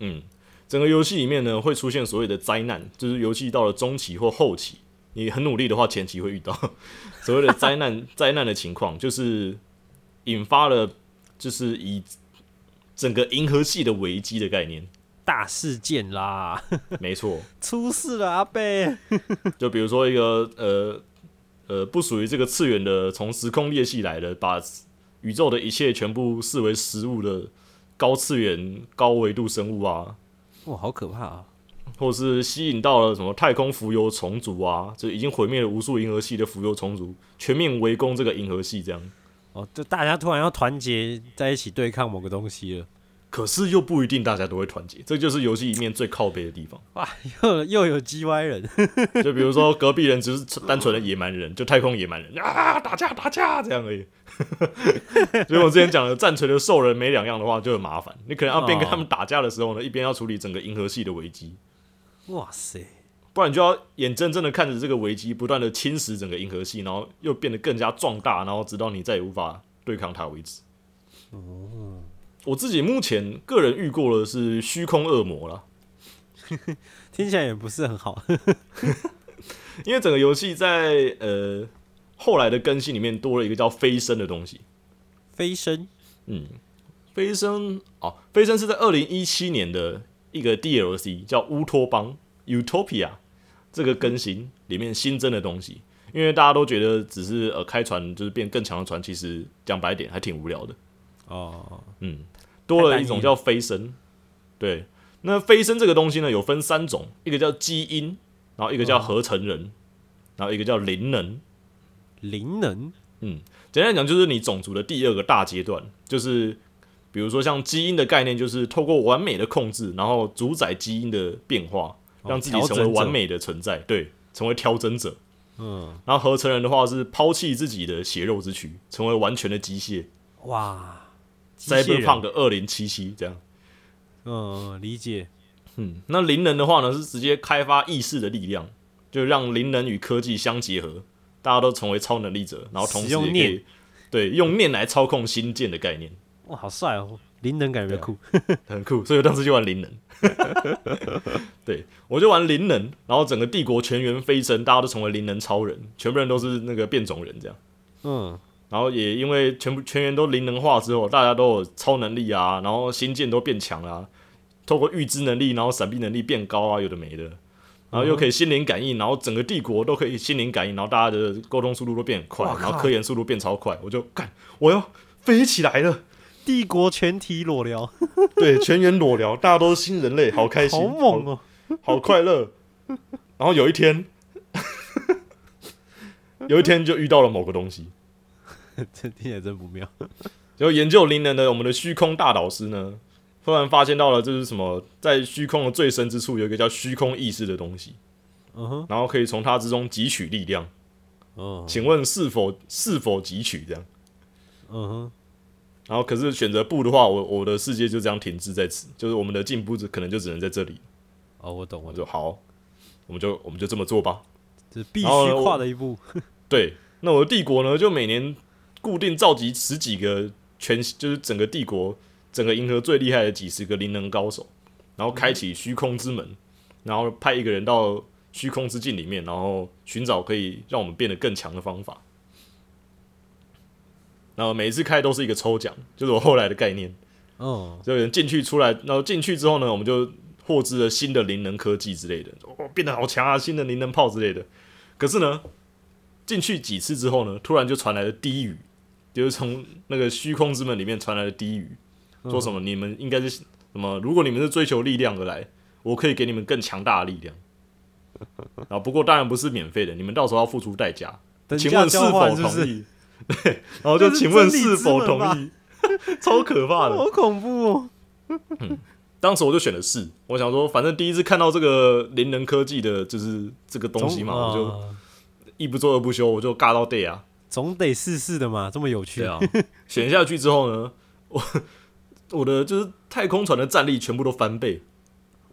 嗯，整个游戏里面呢会出现所谓的灾难，就是游戏到了中期或后期，你很努力的话，前期会遇到 所谓的灾难 灾难的情况，就是引发了就是以整个银河系的危机的概念。大事件啦，没错，出事了，阿贝。就比如说一个呃呃不属于这个次元的，从时空裂隙来的，把宇宙的一切全部视为食物的高次元高维度生物啊，哇，好可怕啊！或是吸引到了什么太空浮游虫族啊，就已经毁灭了无数银河系的浮游虫族，全面围攻这个银河系，这样。哦，就大家突然要团结在一起对抗某个东西了。可是又不一定大家都会团结，这就是游戏里面最靠背的地方。哇，又又有 G Y 人，就比如说隔壁人只是单纯的野蛮人，就太空野蛮人啊，打架打架这样而已。所以我之前讲的战锤的兽人没两样的话就很麻烦，你可能要边跟他们打架的时候呢，一边要处理整个银河系的危机。哇塞，不然你就要眼睁睁的看着这个危机不断的侵蚀整个银河系，然后又变得更加壮大，然后直到你再也无法对抗它为止。哦，我自己目前个人遇过的是虚空恶魔啦，听起来也不是很好。因为整个游戏在呃后来的更新里面多了一个叫飞升的东西。飞升，嗯，飞升哦，飞升是在二零一七年的一个 DLC 叫乌托邦 （Utopia） 这个更新里面新增的东西。因为大家都觉得只是呃开船就是变更强的船，其实讲白点还挺无聊的。哦，嗯，多了一种叫飞升。对，那飞升这个东西呢，有分三种，一个叫基因，然后一个叫合成人，然后一个叫灵能。灵能，嗯，简单讲就是你种族的第二个大阶段，就是比如说像基因的概念，就是透过完美的控制，然后主宰基因的变化，让自己成为完美的存在，对，成为调整者。嗯，然后合成人的话是抛弃自己的血肉之躯，成为完全的机械。哇，Cyberpunk 二零七七这样。嗯，理解。嗯，那灵能的话呢，是直接开发意识的力量，就让灵能与科技相结合，大家都成为超能力者，然后同时用也可以念对用念来操控新建的概念，哇，好帅哦！灵能感觉酷。很酷。所以我当时就玩灵能，对我就玩灵能，然后整个帝国全员飞升，大家都成为灵能超人，全部人都是那个变种人这样。嗯，然后也因为全部全员都灵能化之后，大家都有超能力啊，然后星舰都变强啦、透过预知能力，然后闪避能力变高啊，有的没的，然后又可以心灵感应，然后整个帝国都可以心灵感应，然后大家的沟通速度都变很快然后科研速度变超快，我就干，我要飞起来了，帝国全体裸聊，对，全员裸聊，大家都是新人类，好开心，好猛哦！好快乐。然后有一天，有一天就遇到了某个东西，这听起来真不妙。就研究灵能的我们的虚空大导师呢，突然发现到了这是什么，在虚空的最深之处有一个叫虚空意识的东西，嗯哼，然后可以从它之中汲取力量。嗯请问是否是否汲取这样？嗯哼，然后可是选择不的话，我我的世界就这样停滞在此，就是我们的进步只可能就只能在这里。哦，我懂，我懂，就好，我们就我们就这么做吧。这是必须跨的一步。对，那我的帝国呢，就每年固定召集十几个全，就是整个帝国、整个银河最厉害的几十个灵能高手，然后开启虚空之门，然后派一个人到虚空之境里面，然后寻找可以让我们变得更强的方法。然后每一次开都是一个抽奖，就是我后来的概念，嗯，就有人进去出来，然后进去之后呢，我们就获知了新的灵能科技之类的，哦，变得好强啊，新的灵能炮之类的。可是呢，进去几次之后呢，突然就传来了低语，就是从那个虚空之门里面传来的低语，说什么你们应该是什么？如果你们是追求力量而来，我可以给你们更强大的力量。然 后不过当然不是免费的，你们到时候要付出代价。请问是否？同意？对，然后就请问是否同意？超可怕的！好恐怖哦！当时我就选了是，我想说，反正第一次看到这个灵能科技的，就是这个东西嘛，我就啊一不做二不休，我就尬到 day 啊，总得试试的嘛，这么有趣对。啊，选下去之后呢，我我的就是太空船的战力全部都翻倍，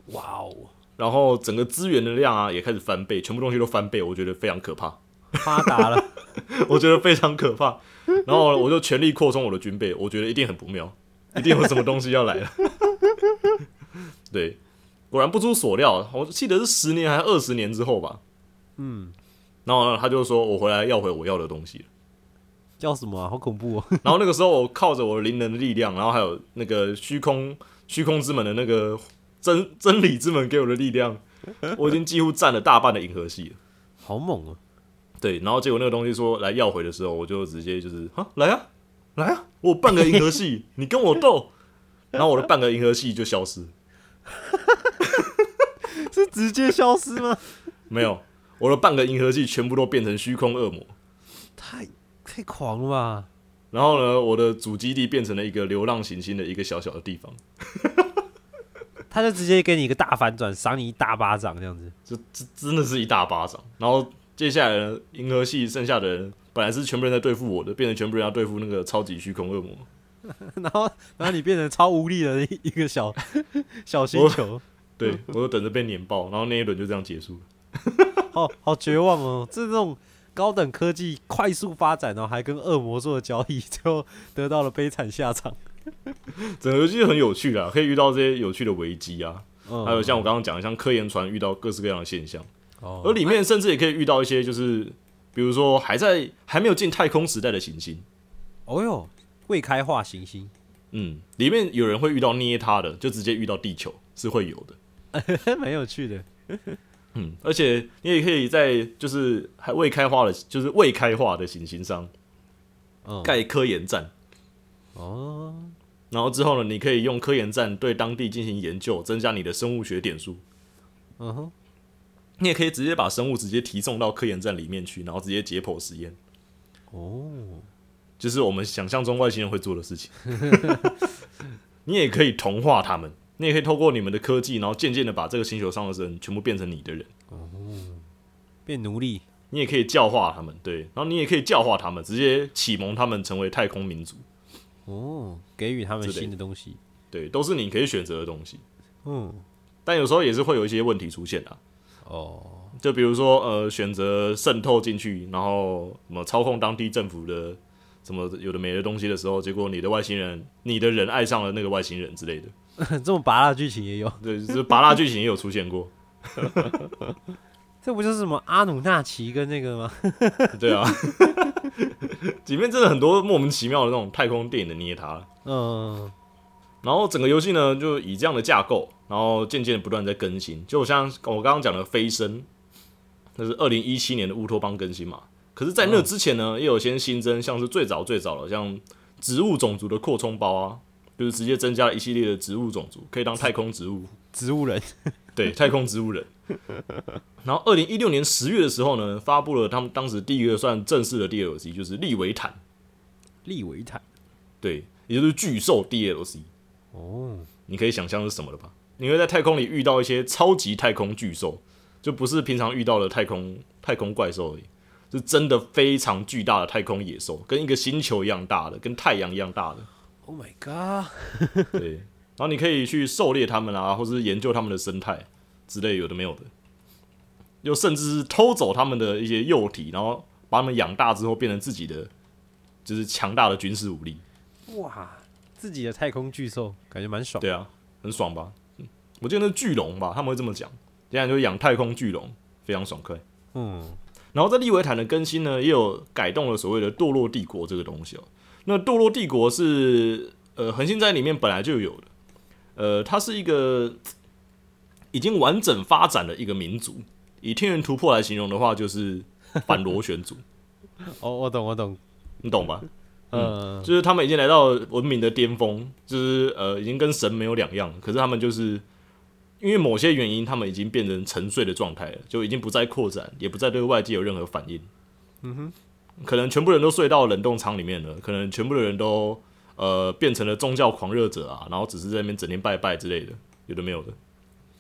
哇哦，然后整个资源的量啊也开始翻倍，全部东西都翻倍，我觉得非常可怕，发达了，我觉得非常可怕。然后我就全力扩充我的军备，我觉得一定很不妙，一定有什么东西要来了。对，果然不出所料，我记得是十年还是二十年之后吧。嗯，然后呢，他就说我回来要回我要的东西了。叫什么啊？好恐怖哦！然后那个时候我靠着我的灵能的力量，然后还有那个虚空虚空之门的那个真真理之门给我的力量，我已经几乎占了大半的银河系了。好猛啊！对，然后结果那个东西说来要回的时候，我就直接就是啊，来啊，来啊，我半个银河系，你跟我斗，然后我的半个银河系就消失，是直接消失吗？没有，我的半个银河系全部都变成虚空恶魔，太太狂了吧！然后呢，我的主基地变成了一个流浪行星的一个小小的地方，他就直接给你一个大反转，赏你一大巴掌这样子。就这真的是一大巴掌。然后接下来呢，银河系剩下的人本来是全部人在对付我的，变成全部人要对付那个超级虚空恶魔。然后，然后你变成超无力的一一个小 小星球，对我就等着被碾爆，然后那一轮就这样结束了。好好绝望哦！这种高等科技快速发展，然后还跟恶魔做的交易，最后得到了悲惨下场。整个游戏很有趣啦，可以遇到这些有趣的危机啊，嗯还有像我刚刚讲的，像科研船遇到各式各样的现象，哦而里面甚至也可以遇到一些就是，比如说还在还没有进太空时代的行星，哦哟，未开化行星，嗯，里面有人会遇到捏它的，就直接遇到地球是会有的，蛮有趣的。嗯，而且你也可以在就是还未开化的，就是未开化的行星上嗯，盖科研站，哦，然后之后呢，你可以用科研站对当地进行研究，增加你的生物学点数。嗯哼，你也可以直接把生物直接提送到科研站里面去，然后直接解剖实验，哦，就是我们想象中外星人会做的事情。你也可以同化他们，你也可以透过你们的科技，然后渐渐的把这个星球上的人全部变成你的人。变奴隶。你也可以教化他们，对，然后你也可以教化他们，直接启蒙他们成为太空民族，哦，给予他们新的东西。对，都是你可以选择的东西。嗯，但有时候也是会有一些问题出现啊，哦，就比如说呃，选择渗透进去，然后什么操控当地政府的什么有的没的东西的时候，结果你的外星人，你的人爱上了那个外星人之类的，这么拔辣剧情也有，对，就是拔蜡剧情也有出现过，这不就是什么阿努纳奇跟那个吗？对啊，里面真的很多莫名其妙的那种太空电影的捏它，嗯，然后整个游戏呢就以这样的架构，然后渐渐地不断在更新，就像我刚刚讲的《飞升》，那是二零一七年的乌托邦更新嘛。可是，在那之前呢，也有些新增，像是最早最早的像植物种族的扩充包啊，就是直接增加了一系列的植物种族，可以当太空植物，植物人。对，太空植物人。然后，二零一六年十月的时候呢，发布了他们当时第一个算正式的 DLC，就是利维坦，利维坦。对，也就是巨兽 DLC。哦，你可以想象是什么了吧？你会在太空里遇到一些超级太空巨兽，就不是平常遇到的太空太空怪兽而已，是真的非常巨大的太空野兽，跟一个星球一样大的，跟太阳一样大的。Oh my god！对，然后你可以去狩猎他们啊，或者是研究他们的生态之类有的没有的，又甚至是偷走他们的一些幼体，然后把他们养大之后变成自己的，就是强大的军事武力。哇，自己的太空巨兽，感觉蛮爽。对啊，很爽吧？嗯我记得那是巨龙吧，他们会这么讲，现在就养太空巨龙，非常爽快。嗯，然后在利维坦的更新呢，也有改动了所谓的堕落帝国这个东西哦。那堕落帝国是呃恒星在里面本来就有的，呃，它是一个已经完整发展的一个民族。以天元突破来形容的话，就是反螺旋族，哦，我懂，我懂。你懂吧？嗯，就是他们已经来到文明的巅峰，就是呃，已经跟神没有两样。可是他们就是因为某些原因，他们已经变成沉睡的状态了，就已经不再扩展，也不再对外界有任何反应。嗯哼，可能全部人都睡到冷冻舱里面了，可能全部的人都呃变成了宗教狂热者啊，然后只是在那边整天拜拜之类的，有的没有的。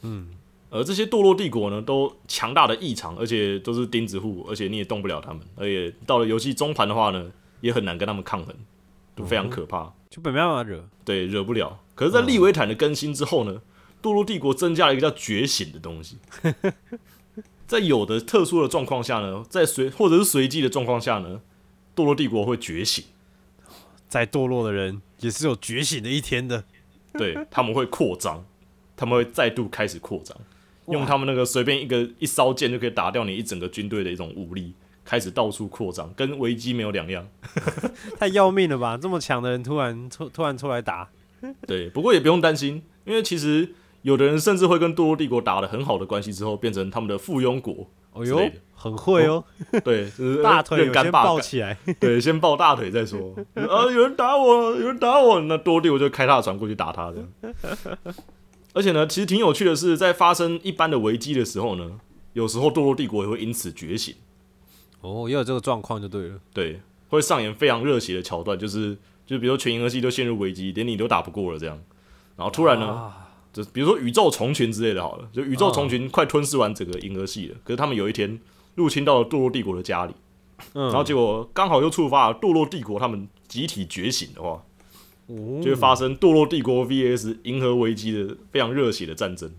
嗯，而这些堕落帝国呢，都强大的异常，而且都是钉子户，而且你也动不了他们，而且到了游戏中盘的话呢，也很难跟他们抗衡，都非常可怕。就没办法惹。对，惹不了。可是，在利维坦的更新之后呢，堕落帝国增加了一个叫觉醒的东西。在有的特殊的状况下呢，在随或者是随机的状况下呢，堕落帝国会觉醒，在堕落的人也是有觉醒的一天的。对 他们会扩张，他们会再度开始扩张，用他们那个随便一个一烧剑就可以打掉你一整个军队的一种武力，开始到处扩张，跟危机没有两样。太要命了吧！这么强的人突然突突然出来打，对，不过也不用担心，因为其实有的人甚至会跟堕落帝国打了很好的关系之后，变成他们的附庸国。哦哟很会哦，对，就是 大腿先抱起来。对，先抱大腿再说。啊，有人打我，有人打我，那多帝我就开他的船过去打他这样。而且呢，其实挺有趣的是，在发生一般的危机的时候呢，有时候堕落帝国也会因此觉醒，哦，也有这个状况就对了。对，会上演非常热血的桥段，就是就比如说全银河系都陷入危机，连你都打不过了这样，然后突然呢，啊，就比如说宇宙虫群之类的，好了，就宇宙虫群快吞噬完整个银河系了，可是他们有一天入侵到了堕落帝国的家里。嗯，然后结果刚好又触发了堕落帝国他们集体觉醒的话，哦就会发生堕落帝国 VS 银河危机的非常热血的战争。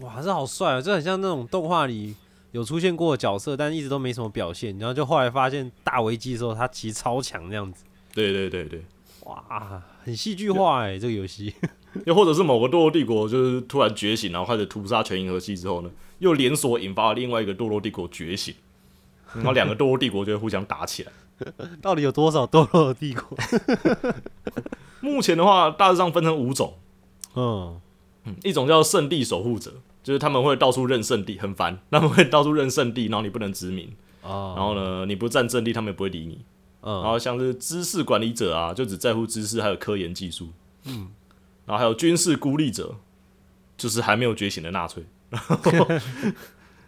哇，这好帅啊！这很像那种动画里有出现过的角色，但一直都没什么表现，然后就后来发现大危机的时候，他其实超强那样子。对对对对，哇，很戏剧化哎、这个游戏。又或者是某个堕落帝国就是突然觉醒，然后开始屠杀全银河系之后呢，又连锁引发了另外一个堕落帝国觉醒，然后两个堕落帝国就会互相打起来。到底有多少堕落帝国？目前的话，大致上分成五种，嗯，一种叫圣地守护者，就是他们会到处认圣地，很烦，他们会到处认圣地，然后你不能殖民，哦，然后呢，你不占阵地，他们也不会理你。嗯，然后像是知识管理者啊，就只在乎知识还有科研技术。嗯，然后还有军事孤立者，就是还没有觉醒的纳粹。然 后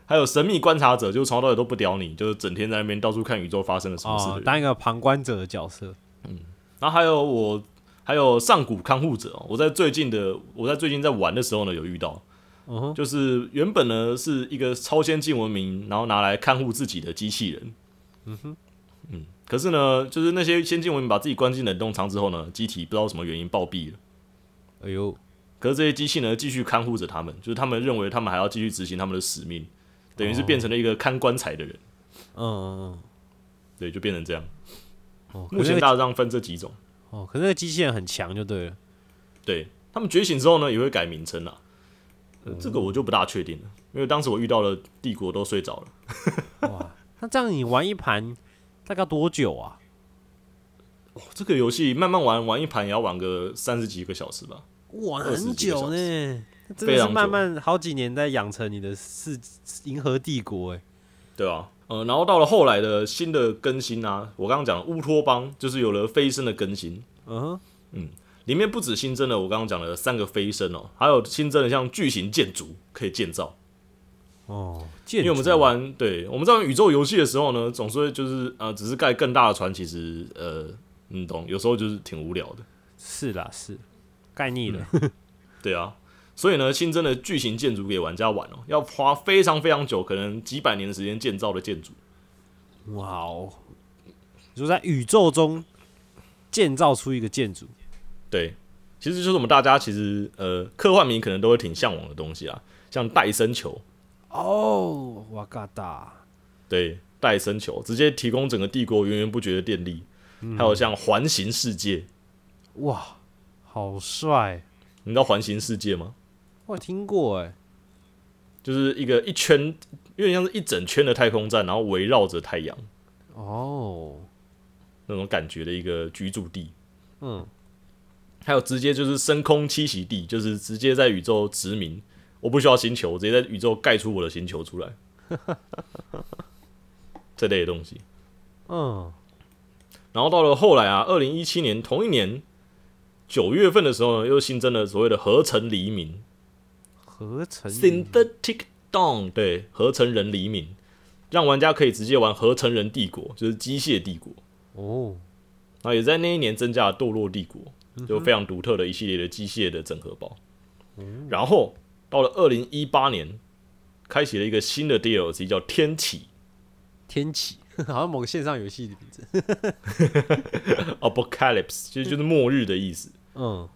还有神秘观察者，就是从头到尾都不屌你，就是整天在那边到处看宇宙发生了什么事当一个旁观者的角色。嗯然后还有我，还有上古看护者哦，我在最近的我在最近在玩的时候呢，有遇到，就是原本呢是一个超先进文明，然后拿来看护自己的机器人。嗯哼，嗯，可是呢，就是那些先进文明把自己关进冷冻舱之后呢，机体不知道什么原因暴毙了。哎呦，可是这些机器呢，继续看护着他们，就是他们认为他们还要继续执行他们的使命，等于是变成了一个看棺材的人。嗯嗯对，就变成这样。嗯，哦，目前大致上分这几种。哦，可是那个机器人很强就对了。对他们觉醒之后呢，也会改名称啦。呃这个我就不大确定了，因为当时我遇到了帝国都睡着了。哇，那这样你玩一盘大概多久啊？这个游戏慢慢玩，玩一盘也要玩个三十几个小时吧。哇，很久呢，真的是慢慢好几年在养成你的是银河帝国哎。对啊，呃，然后到了后来的新的更新啊，我刚刚讲的乌托邦就是有了飞升的更新，嗯哼，里面不止新增了我刚刚讲的三个飞升哦，还有新增了像巨型建筑可以建造。哦，因为我们在玩，对我们在玩宇宙游戏的时候呢，总是会就是呃，只是盖更大的船，其实呃，你懂，有时候就是挺无聊的。是啦是，盖腻了。对啊，所以呢，新增的巨型建筑给玩家玩哦，要花非常非常久，可能几百年的时间建造的建筑。哇哦，你说在宇宙中建造出一个建筑，对，其实就是我们大家其实呃，科幻迷可能都会挺向往的东西啊，像戴森球，哦，哇嘎达，对，戴森球直接提供整个帝国源源不绝的电力，还有像环形世界，哇，好帅！你知道环形世界吗？我听过哎，就是一个一圈，有点像是一整圈的太空站，然后围绕着太阳。哦，那种感觉的一个居住地。嗯，还有直接就是升空栖息地，就是直接在宇宙殖民，我不需要星球，我直接在宇宙盖出我的星球出来，这类的东西。嗯，然后到了后来啊，二零一七年同一年九月份的时候呢，又新增了所谓的合成黎明。合成 （Synthetic Dawn），对，合成人黎明，让玩家可以直接玩合成人帝国，就是机械帝国。哦，然后也在那一年增加了堕落帝国，就非常独特的一系列的机械的整合包。然后到了二零一八年，开启了一个新的 DLC，叫天启。天启，好像某个线上游戏的名字。（Apocalypse），其实就是末日的意思。嗯，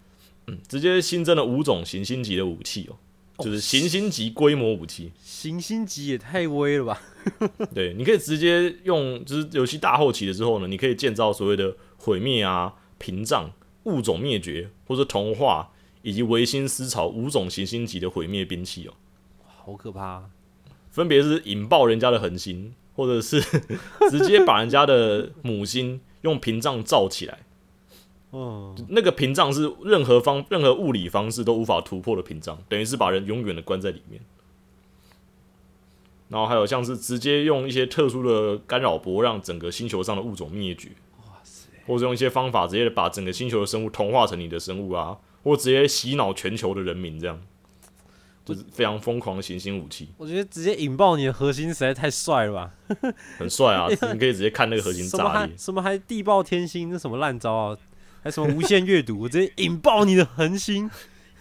直接新增了五种行星级的武器哦，就是行星级规模武器。行星级也太威了吧？对，你可以直接用，就是游戏大后期的时候呢，你可以建造所谓的毁灭啊、屏障、物种灭绝或者同化以及维新思潮五种行星级的毁灭兵器哦。好可怕、啊！分别是引爆人家的恒星，或者是 直接把人家的母星用屏障罩起来。哦，那个屏障是任何方任何物理方式都无法突破的屏障，等于是把人永远的关在里面。然后还有像是直接用一些特殊的干扰波，让整个星球上的物种灭绝。哇塞！或者用一些方法直接把整个星球的生物同化成你的生物啊，或直接洗脑全球的人民，这样就是非常疯狂的行星武器。我觉得直接引爆你的核心实在太帅了吧？很帅啊！你可以直接看那个核心炸裂。还什么还地爆天星，那什么烂招啊？还什么无限阅读，我直接引爆你的恒星。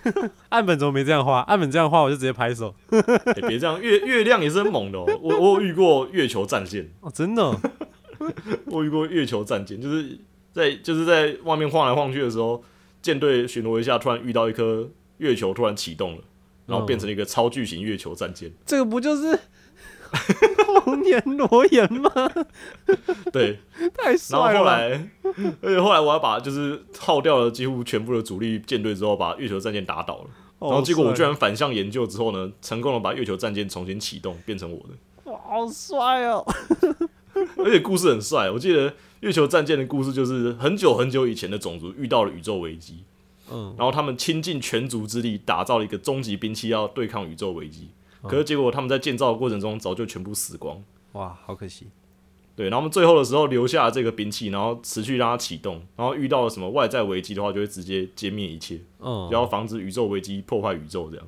岸本怎么没这样画？岸本这样画，我就直接拍手。欸别、这样，月月亮也是很猛的哦。我我有遇过月球战舰，哦，真的哦，我有遇过月球战舰，就是在就是在外面晃来晃去的时候，舰队巡逻一下，突然遇到一颗月球突然启动了，然后变成了一个超巨型月球战舰。这个不就是红颜裸眼吗？对，太帅了然！后来，而且后来我还把就是耗掉了几乎全部的主力舰队之后，把月球战舰打倒了。然然后结果我居然反向研究之后呢，成功的把月球战舰重新启动，变成我的。哇，好帅哦！而且故事很帅，我记得月球战舰的故事就是很久很久以前的种族遇到了宇宙危机，嗯，然后他们倾尽全族之力打造了一个终极兵器，要对抗宇宙危机。可是结果他们在建造的过程中早就全部死光。哇，好可惜。对，然后我们最后的时候留下了这个兵器，然后持续让它启动，然后遇到了什么外在危机的话，就会直接歼灭一切，嗯，就要防止宇宙危机破坏宇宙这样。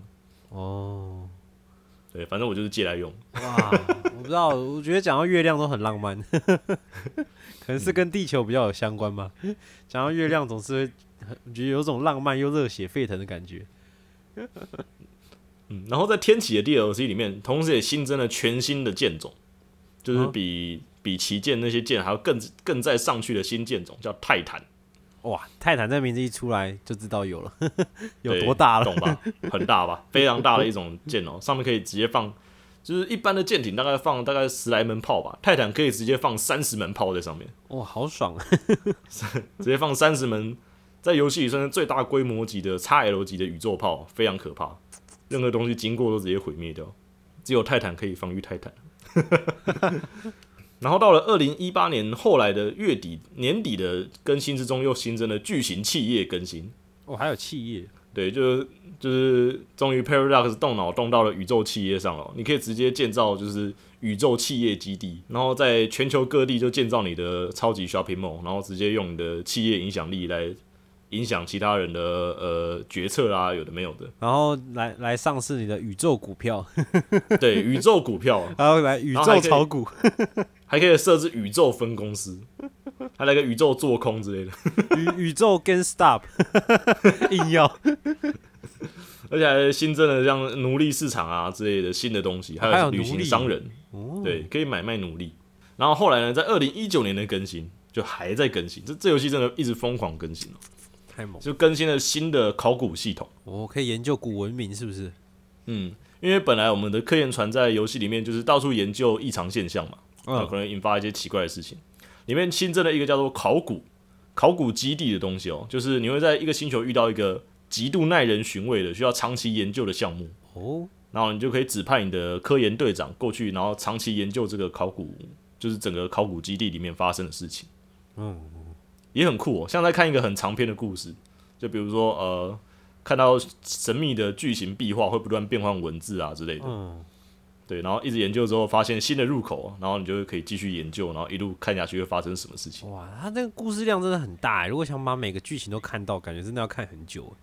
哦，对，反正我就是借来用。哇，我不知道，我觉得讲到月亮都很浪漫，可能是跟地球比较有相关吧。讲到月亮，总是会很，我觉得有种浪漫又热血沸腾的感觉。嗯，然后在天启的 DLC 里面，同时也新增了全新的剑种，就是嗯比、比旗舰那些剑还要更更再上去的新剑种，叫泰坦，哇，泰坦这名字一出来就知道有了，有多大了？懂吧？很大吧？非常大的一种剑哦，上面可以直接放，就是一般的舰艇大概放大概十来门炮吧，泰坦可以直接放三十门炮在上面，哇，好爽啊！直接放三十门，在游戏里算是最大规模级的 XL 级的宇宙炮，非常可怕，任何东西经过都直接毁灭掉，只有泰坦可以防御泰坦。然后到了二零一八年后来的月底年底的更新之中，又新增了巨型企业更新。哦，还有企业，对，就是就是终于 Paradox 动脑动到了宇宙企业上了，你可以直接建造就是宇宙企业基地，然后在全球各地就建造你的超级 shopping mall，然后直接用你的企业影响力来影响其他人的呃决策啊，有的没有的。然后来来上市你的宇宙股票，对，宇宙股票。然后来宇宙炒股，还可以设置宇宙分公司，还来个宇宙做空之类的，宇宇宙 GameStop，硬要。而且还新增了像奴隶市场啊之类的新的东西，还还有有旅行商人。哦，对，可以买卖奴隶。然后后来呢，在二零一九年的更新就还在更新，这这游戏真的一直疯狂更新哦，太猛！就更新了新的考古系统。我可以研究古文明是不是？嗯，因为本来我们的科研船在游戏里面就是到处研究异常现象嘛，那嗯可能引发一些奇怪的事情。里面新增了一个叫做考古考古基地的东西哦，就是你会在一个星球遇到一个极度耐人寻味的需要长期研究的项目，哦，然后你就可以指派你的科研队长过去，然后长期研究这个考古，就是整个考古基地里面发生的事情。嗯，也很酷哦，像在看一个很长篇的故事，就比如说呃，看到神秘的巨型壁画会不断变换文字啊之类的，嗯，对，然后一直研究之后发现新的入口，然后你就可以继续研究，然后一路看下去会发生什么事情。哇，它那个故事量真的很大欸，如果想把每个剧情都看到，感觉真的要看很久欸。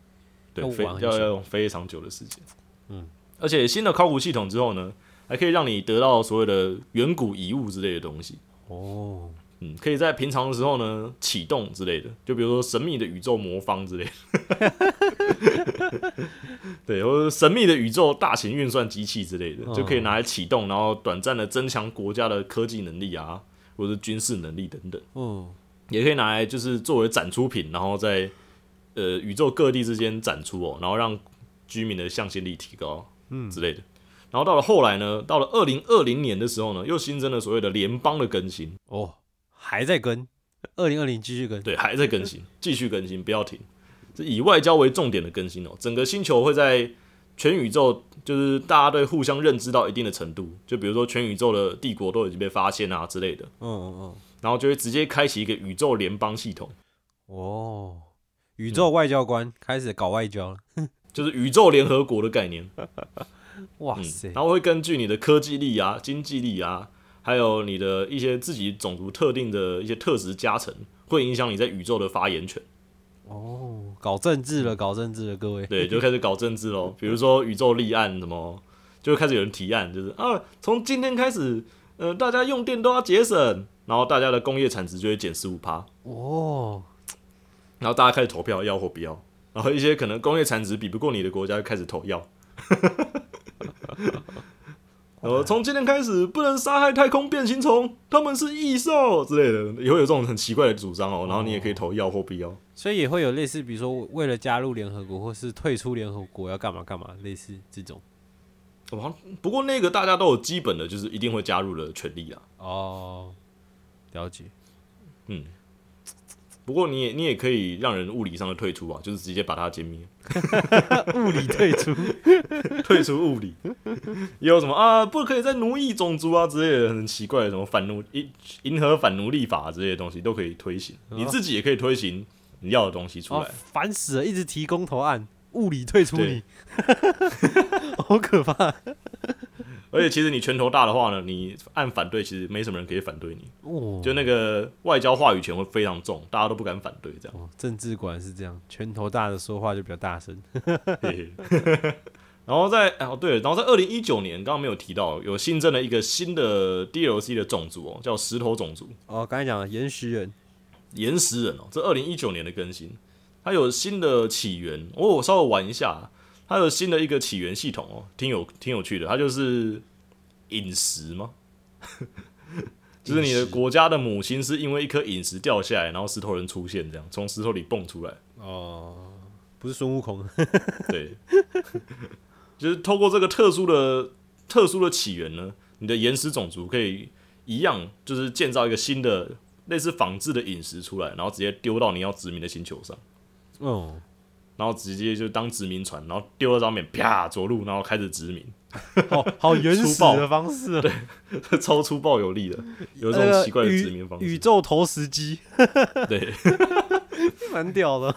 对，要非要玩很久要用非常久的时间。嗯，而且新的考古系统之后呢，还可以让你得到所谓的远古遗物之类的东西。哦，嗯，可以在平常的时候呢启动之类的，就比如说神秘的宇宙魔方之类的，对，或者神秘的宇宙大型运算机器之类的，就可以拿来启动，然后短暂的增强国家的科技能力啊，或者是军事能力等等，嗯，也可以拿来就是作为展出品，然后在呃宇宙各地之间展出哦，然后让居民的向心力提高，嗯。之类的。然后到了后来呢，到了二零二零年的时候呢，又新增了所谓的联邦的更新，哦，还在跟，二零二零继续跟，对，还在更新，继续更新，不要停。这以外交为重点的更新哦，整个星球会在全宇宙，就是大家对互相认知到一定的程度，就比如说全宇宙的帝国都已经被发现啊之类的，嗯嗯嗯，然后就会直接开启一个宇宙联邦系统，哦，宇宙外交官开始搞外交了，就是宇宙联合国的概念。嗯哇塞，然后会根据你的科技力啊、经济力啊，还有你的一些自己种族特定的一些特质加成，会影响你在宇宙的发言权。哦，搞政治了，搞政治了，各位，对，就开始搞政治喽。比如说宇宙立案什么，就开始有人提案，就是啊，从今天开始，呃，大家用电都要节省，然后大家的工业产值就会减十五趴，哦，然后大家开始投票要或不要，然后一些可能工业产值比不过你的国家就开始投要。然后从今天开始不能杀害太空变形虫，他们是异兽之类的，也会有这种很奇怪的主张哦。然后你也可以投要或不要。所以也会有类似，比如说为了加入联合国或是退出联合国要干嘛干嘛，类似这种。哦，不过那个大家都有基本的，就是一定会加入的权利啦。哦，了解。嗯，不过你也你也可以让人物理上的退出啊，就是直接把它歼灭，物理退出，退出物理。也有什么啊，不可以再奴役种族啊之类的很奇怪的什么反奴银银河反奴隶法之类的东西都可以推行，你自己也可以推行你要的东西出来。哦烦死了，一直提公投案，物理退出你，好可怕。而且其实你拳头大的话呢，你按反对，其实没什么人可以反对你，哦，就那个外交话语权会非常重，大家都不敢反对这样。哦，政治果然是这样，拳头大的说话就比较大声。然后在哦对了，然后在二零一九年，刚刚没有提到，有新增了一个新的 DLC 的种族哦，叫石头种族。哦，刚才讲了岩石人，岩石人哦，这二零一九年的更新，它有新的起源，哦，我稍微玩一下，它有新的一个起源系统哦，挺有挺有趣的，它就是陨石吗？就是你的国家的母亲是因为一颗陨石掉下来，然后石头人出现，这样从石头里蹦出来。哦，不是孙悟空，对，就是透过这个特殊的特殊的起源呢，你的岩石种族可以一样，就是建造一个新的类似仿制的陨石出来，然后直接丢到你要殖民的星球上，哦，然后直接就当殖民船，然后丢到上面，啪着陆，然后开始殖民，好好 原始的方式对，超粗暴有力的，有这那个种奇怪的殖民方式。宇宙投石机，对，蛮屌的。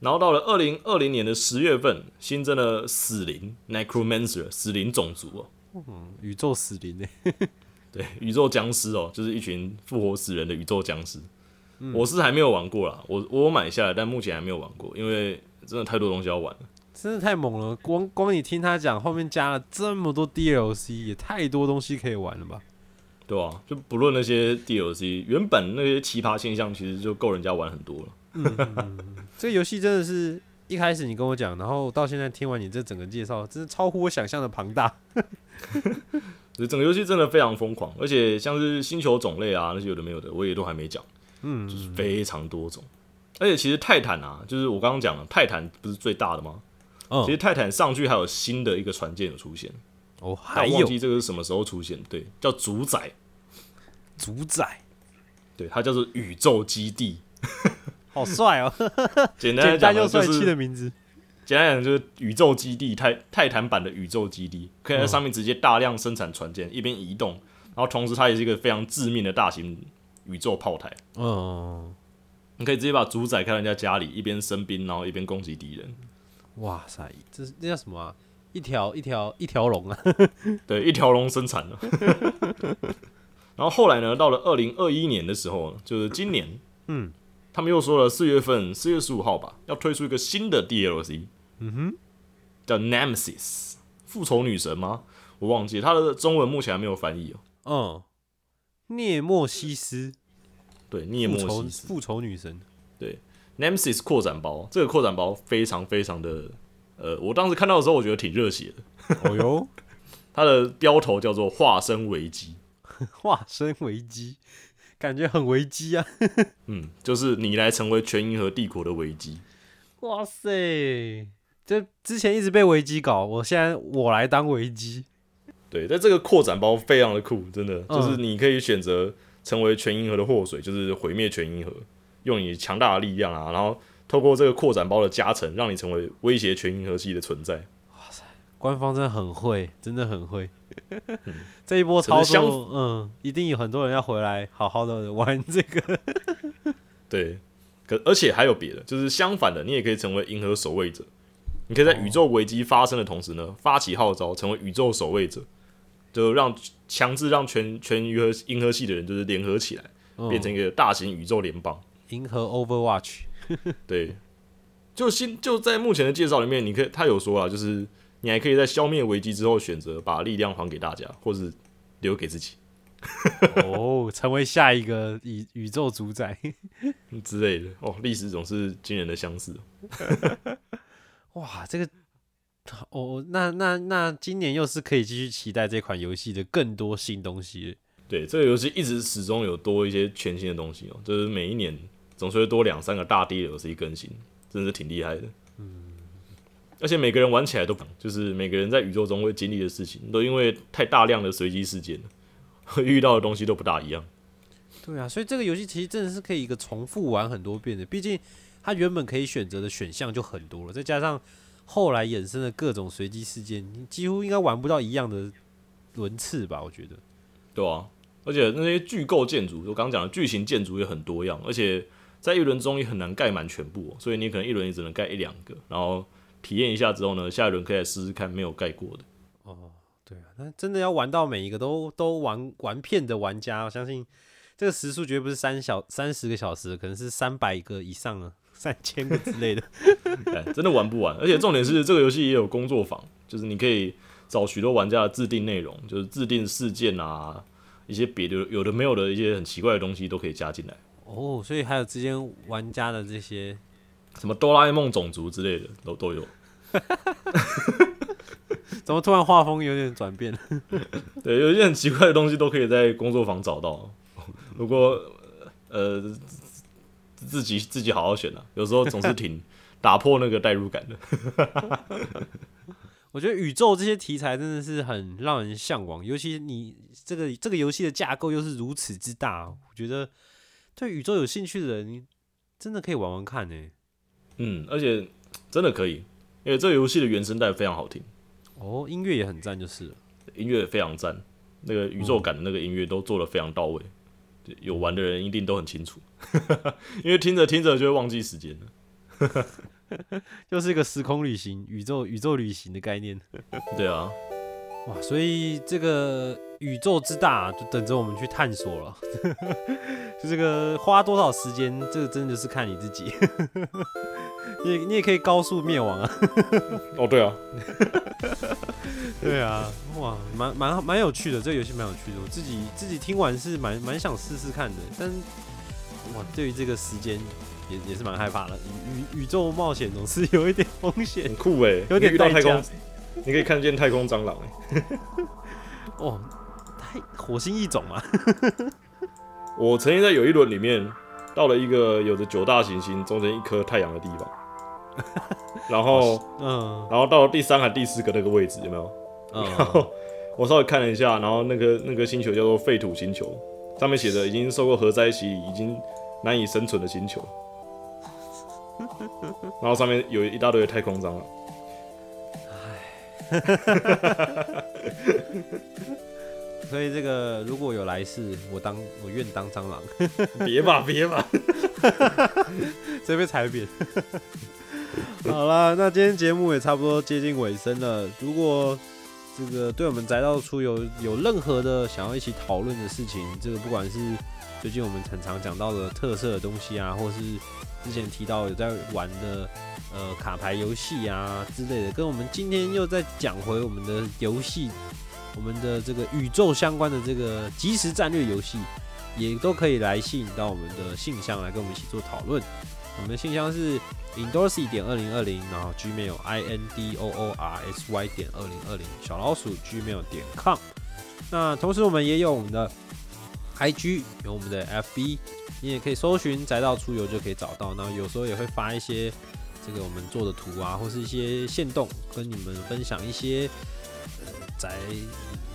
然后到了二零二零年的十月份，新增了死灵 Necromancer 死灵种族哦，宇宙死灵欸呢？对，宇宙僵尸哦，就是一群复活死人的宇宙僵尸。我是还没有玩过啦，我我买下来，但目前还没有玩过，因为真的太多东西要玩了。真的太猛了！光光你听他讲，后面加了这么多 DLC，也太多东西可以玩了吧？对啊，就不论那些 DLC，原本那些奇葩现象，其实就够人家玩很多了。这个游戏真的是一开始你跟我讲，然后到现在听完你这整个介绍，真是超乎我想象的庞大。整个游戏真的非常疯狂，而且像是星球种类啊那些有的没有的，我也都还没讲，嗯，就是非常多种。而且其实泰坦啊，就是我刚刚讲了，泰坦不是最大的吗？嗯其实泰坦上去还有新的一个船舰有出现，哦，还有记这个是什么时候出现，对，叫主宰，主宰，对，它叫做宇宙基地。好帅哦，简单讲，就单又帅气的是名字。简单讲就是宇宙基地泰泰坦版的宇宙基地，可以在上面直接大量生产船舰，一边移动，然后同时它也是一个非常致命的大型宇宙炮台。嗯，你可以直接把主宰开到人家家里，一边生兵，然后一边攻击敌人。哇塞，这是那叫什么啊？一条一条一条龙啊！对，一条龙生产了。然后后来呢，到了二零二一年的时候，就是今年，嗯，他们又说了，四月份四月十五号吧，要推出一个新的 DLC，嗯哼，叫 Nemesis 复仇女神吗？我忘记它的中文目前还没有翻译哦。嗯，涅莫西斯，对，涅莫西斯复仇女神。对 Nemesis 扩展包，这个扩展包非常非常的，呃，我当时看到的时候，我觉得挺热血的。哦哟，它的标头叫做“化身危机 化身危机，感觉很危机啊！”，嗯，就是你来成为全银河帝国的危机。哇塞，这之前一直被危机搞，我现在我来当危机。对，在这个扩展包非常的酷，真的，嗯就是你可以选择成为全银河的祸水，就是毁灭全银河，用你强大的力量啊，然后透过这个扩展包的加成，让你成为威胁全银河系的存在。哇塞官方真的很会，真的很会。这一波操作，嗯，一定有很多人要回来好好的玩这个。对，可而且还有别的，就是相反的，你也可以成为银河守卫者。你可以在宇宙危机发生的同时呢，发起号召，成为宇宙守卫者，就让强制让全全银河银河系的人就是联合起来，嗯变成一个大型宇宙联邦。银河 Overwatch，对，就新就在目前的介绍里面，你可以他有说啊，就是你还可以在消灭危机之后，选择把力量还给大家，或是留给自己哦，成为下一个宇宇宙主宰。之类的。哦，历史总是惊人的相似。哇，这个哦，那那那今年又是可以继续期待这款游戏的更多新东西。对，这个游戏一直始终有多一些全新的东西哦，就是每一年总是会多两三个大 DLC 更新，真的是挺厉害的。嗯，而且每个人玩起来都就是每个人在宇宙中会经历的事情，都因为太大量的随机事件了，会 遇到的东西都不大一样。对啊，所以这个游戏其实真的是可以一个重复玩很多遍的，毕竟它原本可以选择的选项就很多了，再加上后来衍生的各种随机事件，你几乎应该玩不到一样的轮次吧？我觉得。对啊，而且那些巨构建筑，我刚刚讲的巨型建筑也很多样，而且在一轮中也很难盖满全部，所以你可能一轮也只能盖一两个，然后体验一下之后呢，下一轮可以来试试看没有盖过的。哦，对啊，那真的要玩到每一个都都玩玩遍的玩家，我相信这个时速绝对不是三小三十个小时，可能是三百个以上啊，三千个之类的。哎，真的玩不完，而且重点是这个游戏也有工作坊，就是你可以找许多玩家的制定内容，就是制定事件啊，一些别的有的没有的一些很奇怪的东西都可以加进来，哦，所以还有之间玩家的这些，什么哆啦 A 梦种族之类的都都有。怎么突然画风有点转变？对，有一些很奇怪的东西都可以在工作坊找到。如果呃自自己自己好好选啊，有时候总是挺 打破那个代入感的。我觉得宇宙这些题材真的是很让人向往，尤其你这个这个游戏的架构又是如此之大，我觉得对宇宙有兴趣的人，真的可以玩玩看呢。嗯，而且真的可以，因为这个游戏的原声带非常好听，哦，音乐也很赞，就是了。音乐非常赞，那个宇宙感的那个音乐都做的非常到位。对有玩的人一定都很清楚，因为听着听着就会忘记时间了。就是一个时空旅行、宇宙宇宙旅行的概念。对啊，哇，所以这个宇宙之大，就等着我们去探索了。就这个花多少时间，这个真的是看你自己。你你也可以高速灭亡啊。哦对啊，对啊，哇，蛮蛮蛮有趣的，这个游戏蛮有趣的。我自己自己听完是蛮蛮想试试看的，但哇，对于这个时间也也是蛮害怕的。宇宇宇宙冒险总是有一点风险很酷哎，有点遇到太空，你可以看见太空蟑螂哎。哦，太火星异种啊。我曾经在有一轮里面到了一个有着九大行星中间一颗太阳的地方，然后嗯然后到了第三还第四个那个位置有没有？然嗯，后我稍微看了一下，然后那个那个星球叫做废土星球，上面写着已经受过核灾洗礼，已经难以生存的星球。然后上面有一大堆的太空蟑螂，所以这个如果有来世，我当我愿当蟑螂，别吧别吧，这被踩扁。好啦，那今天节目也差不多接近尾声了。如果这个对我们宅道出游有任何的想要一起讨论的事情，这个不管是最近我们很常讲到的特色的东西啊，或是之前提到有在玩的呃卡牌游戏啊之类的，跟我们今天又再讲回我们的游戏，我们的这个宇宙相关的这个即时战略游戏，也都可以来吸引到我们的信箱来跟我们一起做讨论。我们的信箱是 indorsy 点二零二零，然后 gmail i n d o o r s y 点二零二零小老鼠 gmail 点 com。那同时我们也有我们的 IG，有我们的 FB，你也可以搜寻宅道出游就可以找到。那有时候也会发一些这个我们做的图啊，或是一些线动，跟你们分享一些宅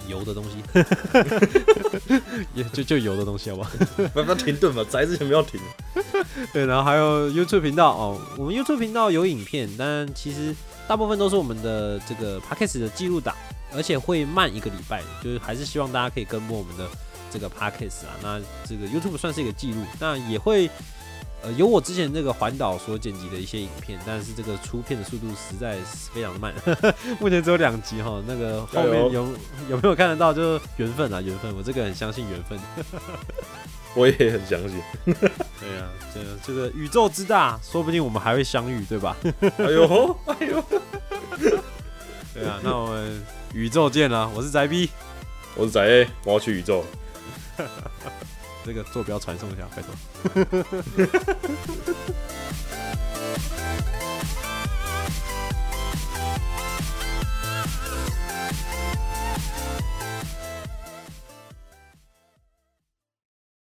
油的东西，也就就油的东西，好不好？不要停顿吧，宅之前不要停。对，然后还有 YouTube 频道哦，我们 YouTube 频道有影片，但其实大部分都是我们的这个 Podcast 的记录档，而且会慢一个礼拜，就是还是希望大家可以跟播我们的这个 Podcast 啊。那这个 YouTube 算是一个记录，那也会呃有我之前那个环岛所剪辑的一些影片，但是这个出片的速度实在是非常的慢，目前只有两集哈。那个后面有有没有看得到？就是缘分啊，缘分，我这个很相信缘分。我也很相信。对啊，这个这个宇宙之大，说不定我们还会相遇，对吧？哎呦哎呦，对啊，那我们宇宙见了，我是宅 B，我是宅 A，我要去宇宙。这个坐标传送一下，拜托。